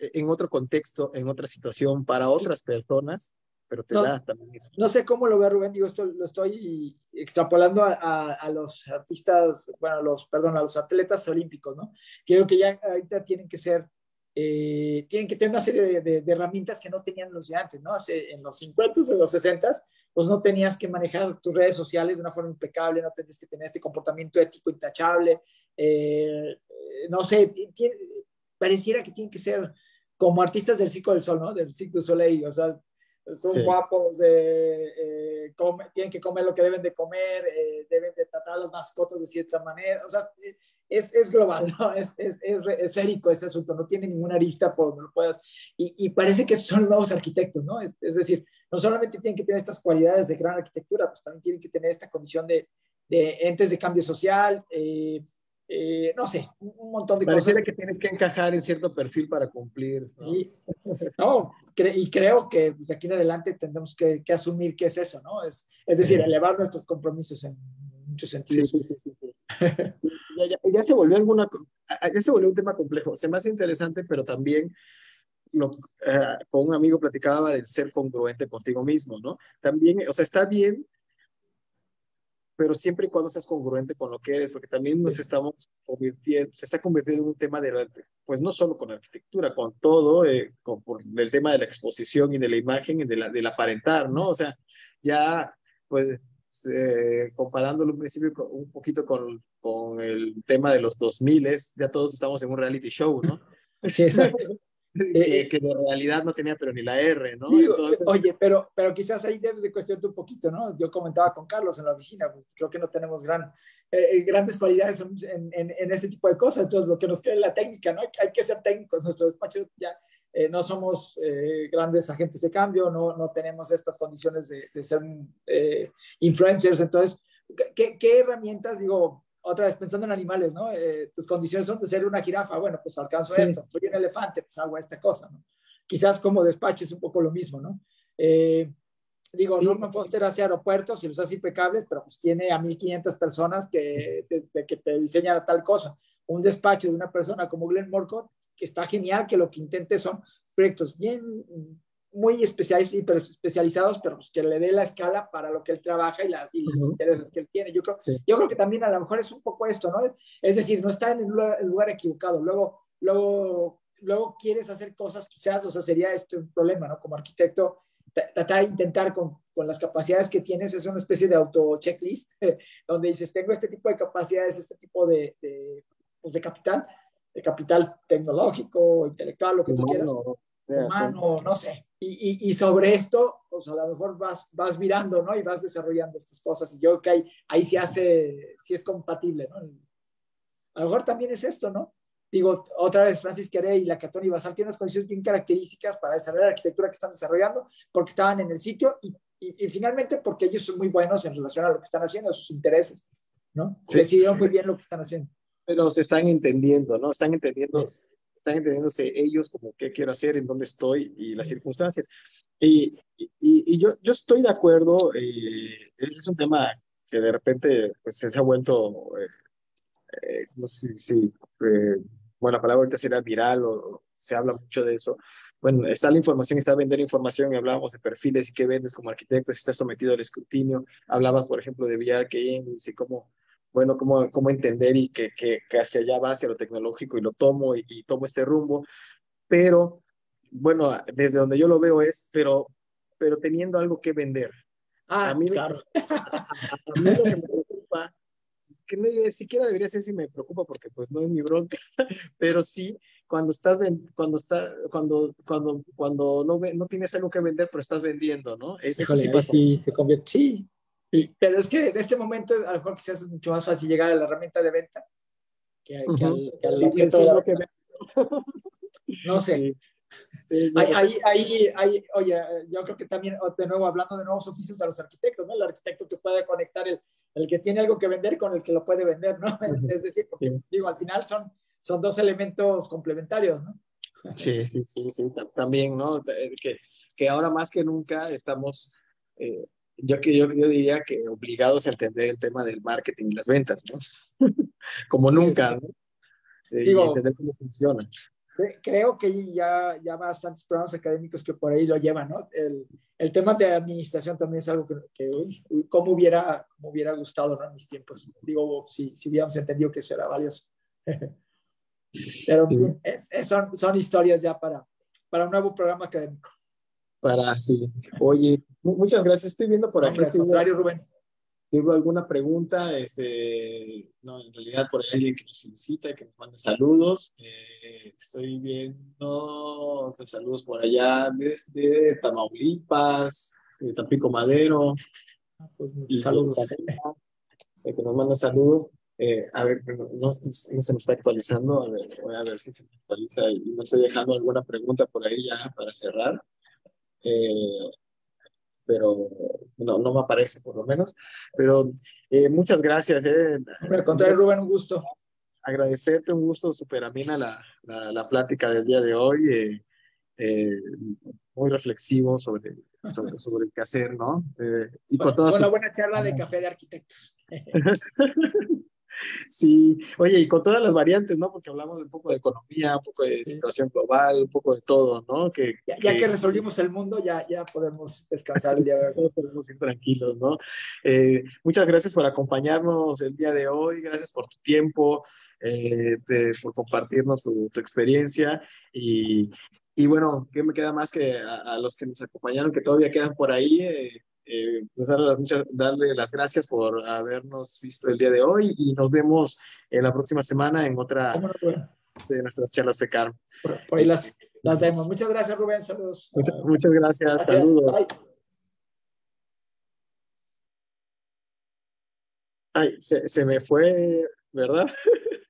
en otro contexto, en otra situación, para otras personas, pero te da también eso. No sé cómo lo ve Rubén, digo, esto lo estoy extrapolando a, a, los artistas, bueno, los, perdón, a los atletas olímpicos, ¿no? Creo que ya ahorita tienen que ser, eh, tienen que tener una serie de, de, herramientas que no tenían los de antes, ¿no? Hace, en los 50, en los 60, pues no tenías que manejar tus redes sociales de una forma impecable, no tenías que tener este comportamiento ético intachable, eh, no sé, pareciera que tienen que ser como artistas del Circo del Sol, ¿no? Del Cirque du Soleil, o sea, son guapos, eh, eh, tienen que comer lo que deben de comer, eh, deben de tratar a las mascotas de cierta manera, o sea, es, es global, ¿no? [LAUGHS] Es, es, es, esférico ese asunto, no tiene ninguna arista por donde lo puedas, y, y parece que son nuevos arquitectos, ¿no? Es, decir, no solamente tienen que tener estas cualidades de gran arquitectura, pues también tienen que tener esta condición de, de entes de cambio social, eh, eh, no sé, un montón de Pareciera que tienes que encajar en cierto perfil para cumplir. ¿no? Y, no, y creo que de aquí en adelante tendremos que, que, asumir que es eso, ¿no? Es, es decir, elevar nuestros compromisos en muchos sentidos. Sí, sí, sí, [LAUGHS] ya, ya, ya, se volvió alguna, ya se volvió un tema complejo. Se me hace interesante, pero también lo, uh, con un amigo platicaba del ser congruente contigo mismo, ¿no? También, o sea, está bien pero siempre y cuando seas congruente con lo que eres, porque también nos estamos convirtiendo, se está convirtiendo en un tema de, pues no solo con arquitectura, con todo, eh, con, por el tema de la exposición y de la imagen y de la, del aparentar, ¿no? O sea, ya, pues, eh, comparándolo un principio un poquito con, con el tema de los 2000, ya todos estamos en un reality show, ¿no? Sí, exacto. [LAUGHS] Eh, que, de realidad no tenía pero ni la R, ¿no? Oye, pero, pero quizás ahí debes de cuestionarte un poquito, ¿no? Yo comentaba con Carlos en la oficina, pues creo que no tenemos gran, eh, eh, grandes cualidades en, en, en, este tipo de cosas, entonces lo que nos queda es la técnica, ¿no? Hay que ser técnicos, nuestro despacho ya no somos grandes agentes de cambio, no, no tenemos estas condiciones de, de ser influencers, entonces, ¿qué, ¿qué herramientas, digo, otra vez pensando en animales, ¿no? Eh, tus condiciones son de ser una jirafa, bueno, pues alcanzo esto, soy un elefante, pues hago esta cosa, ¿no? Quizás como despacho es un poco lo mismo, ¿no? Eh, digo, sí. Norman Foster hace aeropuertos y los hace impecables, pero pues tiene a 1500 personas que, que te diseñan tal cosa. Un despacho de una persona como Glenn Morcott, que está genial, que lo que intente son proyectos bien muy especializados, pero especializados, pero pues que le dé la escala para lo que él trabaja y, la, y los intereses que él tiene. Yo creo, sí. yo creo que también a lo mejor es un poco esto, ¿no? Es decir, no está en el lugar, el lugar equivocado. Luego, luego, luego quieres hacer cosas quizás, o sea, sería este un problema, ¿no? Como arquitecto, tratar de intentar con, con, las capacidades que tienes, es una especie de auto-checklist, [LAUGHS] donde dices, tengo este tipo de capacidades, este tipo de, de, pues de capital, de capital tecnológico, intelectual, lo que tú quieras humano, no sé. Y, y, y, sobre esto, pues a lo mejor vas, vas virando, ¿no? Y vas desarrollando estas cosas. Y yo creo que ahí, ahí sí hace, sí es compatible, ¿no? A lo mejor también es esto, ¿no? Digo, otra vez, Francis Queré y la Catón y Basal tienen unas condiciones bien características para desarrollar la arquitectura que están desarrollando, porque estaban en el sitio y, y, y finalmente porque ellos son muy buenos en relación a lo que están haciendo, a sus intereses, ¿no? Sí. Decidieron muy bien lo que están haciendo. Pero se están entendiendo, ¿no? Están entendiendo. Sí están entendiéndose ellos como qué quiero hacer, en dónde estoy y las circunstancias. Y, y, y yo, yo estoy de acuerdo, eh, es un tema que de repente pues, se ha vuelto, eh, eh, no sé si, eh, bueno, la palabra ahorita será viral o se habla mucho de eso. Bueno, está la información, está vender información y hablábamos de perfiles y qué vendes como arquitecto, si estás sometido al escrutinio. Hablabas, por ejemplo, de VR, que y cómo bueno, cómo, cómo entender y que, que, que, hacia allá va, hacia lo tecnológico y lo tomo y, y, tomo este rumbo. Pero, bueno, desde donde yo lo veo es, pero, pero teniendo algo que vender. Ah, a mí, claro. A, a, mí lo que me preocupa, que ni siquiera debería ser si me preocupa porque pues no es mi bronca, [LAUGHS] pero sí cuando estás cuando está cuando cuando cuando no no tienes algo que vender pero estás vendiendo, ¿no? Eso Híjole, sí pasa. Sí, se convierte, sí, Sí. Pero es que en este momento a lo mejor quizás es mucho más fácil llegar a la herramienta de venta que, que al, que al objeto de la venta. No sé. Sí. Sí, ahí, ahí, ahí, ahí, oye, yo creo que también, de nuevo, hablando de nuevos oficios de los arquitectos, ¿no? El arquitecto que puede conectar el, el que tiene algo que vender con el que lo puede vender, ¿no? [LAUGHS] Es, es decir, porque, digo, al final son, son dos elementos complementarios, ¿no? Sí, sí, sí, sí, también, ¿no? Que, que ahora más que nunca estamos, eh, yo, yo, yo diría que obligados a entender el tema del marketing y las ventas, ¿no? [LAUGHS] Como nunca, ¿no? Eh, y entender cómo funciona creo que ya, ya bastantes programas académicos que por ahí lo llevan, ¿no? El, el tema de administración también es algo que, que como hubiera, como hubiera gustado, ¿no? En mis tiempos. Digo, si, si hubiéramos entendido que eso era valioso. [LAUGHS] Pero son, son historias ya para, para un nuevo programa académico. Para, sí. Oye, muchas gracias. Estoy viendo por aquí. Al contrario, Rubén. ¿Tengo alguna pregunta? Este, no, en realidad por ahí alguien que nos felicita, que nos manda saludos. Eh, estoy viendo saludos por allá desde Tamaulipas, de Tampico Madero. Ah, pues saludos. Eh, que nos manda saludos. Eh, a ver, no, se me está actualizando. A ver, voy a ver si se me actualiza y no estoy dejando alguna pregunta por ahí ya para cerrar. Eh, pero no, no me aparece por lo menos. Pero eh, muchas gracias. Eh. Al contrario, Rubén, un gusto. Agradecerte, un gusto súper amena la, la, la, plática del día de hoy. Eh, eh muy reflexivo sobre, sobre, [LAUGHS] sobre el qué hacer, ¿no? Eh, y con todas una buena charla de café de arquitectos. [LAUGHS] Sí, oye, y con todas las variantes, ¿no? Porque hablamos un poco de economía, un poco de situación global, un poco de todo, ¿no? Que, ya, que, resolvimos el mundo, ya, ya podemos descansar el día de hoy. [LAUGHS] Todos podemos ir tranquilos, ¿no? Eh, muchas gracias por acompañarnos el día de hoy, gracias por tu tiempo, eh, por compartirnos tu, tu experiencia y, y, bueno, ¿qué me queda más que a, los que nos acompañaron, que todavía quedan por ahí? Eh, eh, pues darle, muchas, darle las gracias por habernos visto el día de hoy y nos vemos en la próxima semana en otra de nuestras charlas FECAR. Por, ahí las, las, vemos. Muchas gracias, Rubén. Saludos. Muchas, muchas gracias. Saludos. Ay, se, se me fue, ¿verdad? [LAUGHS]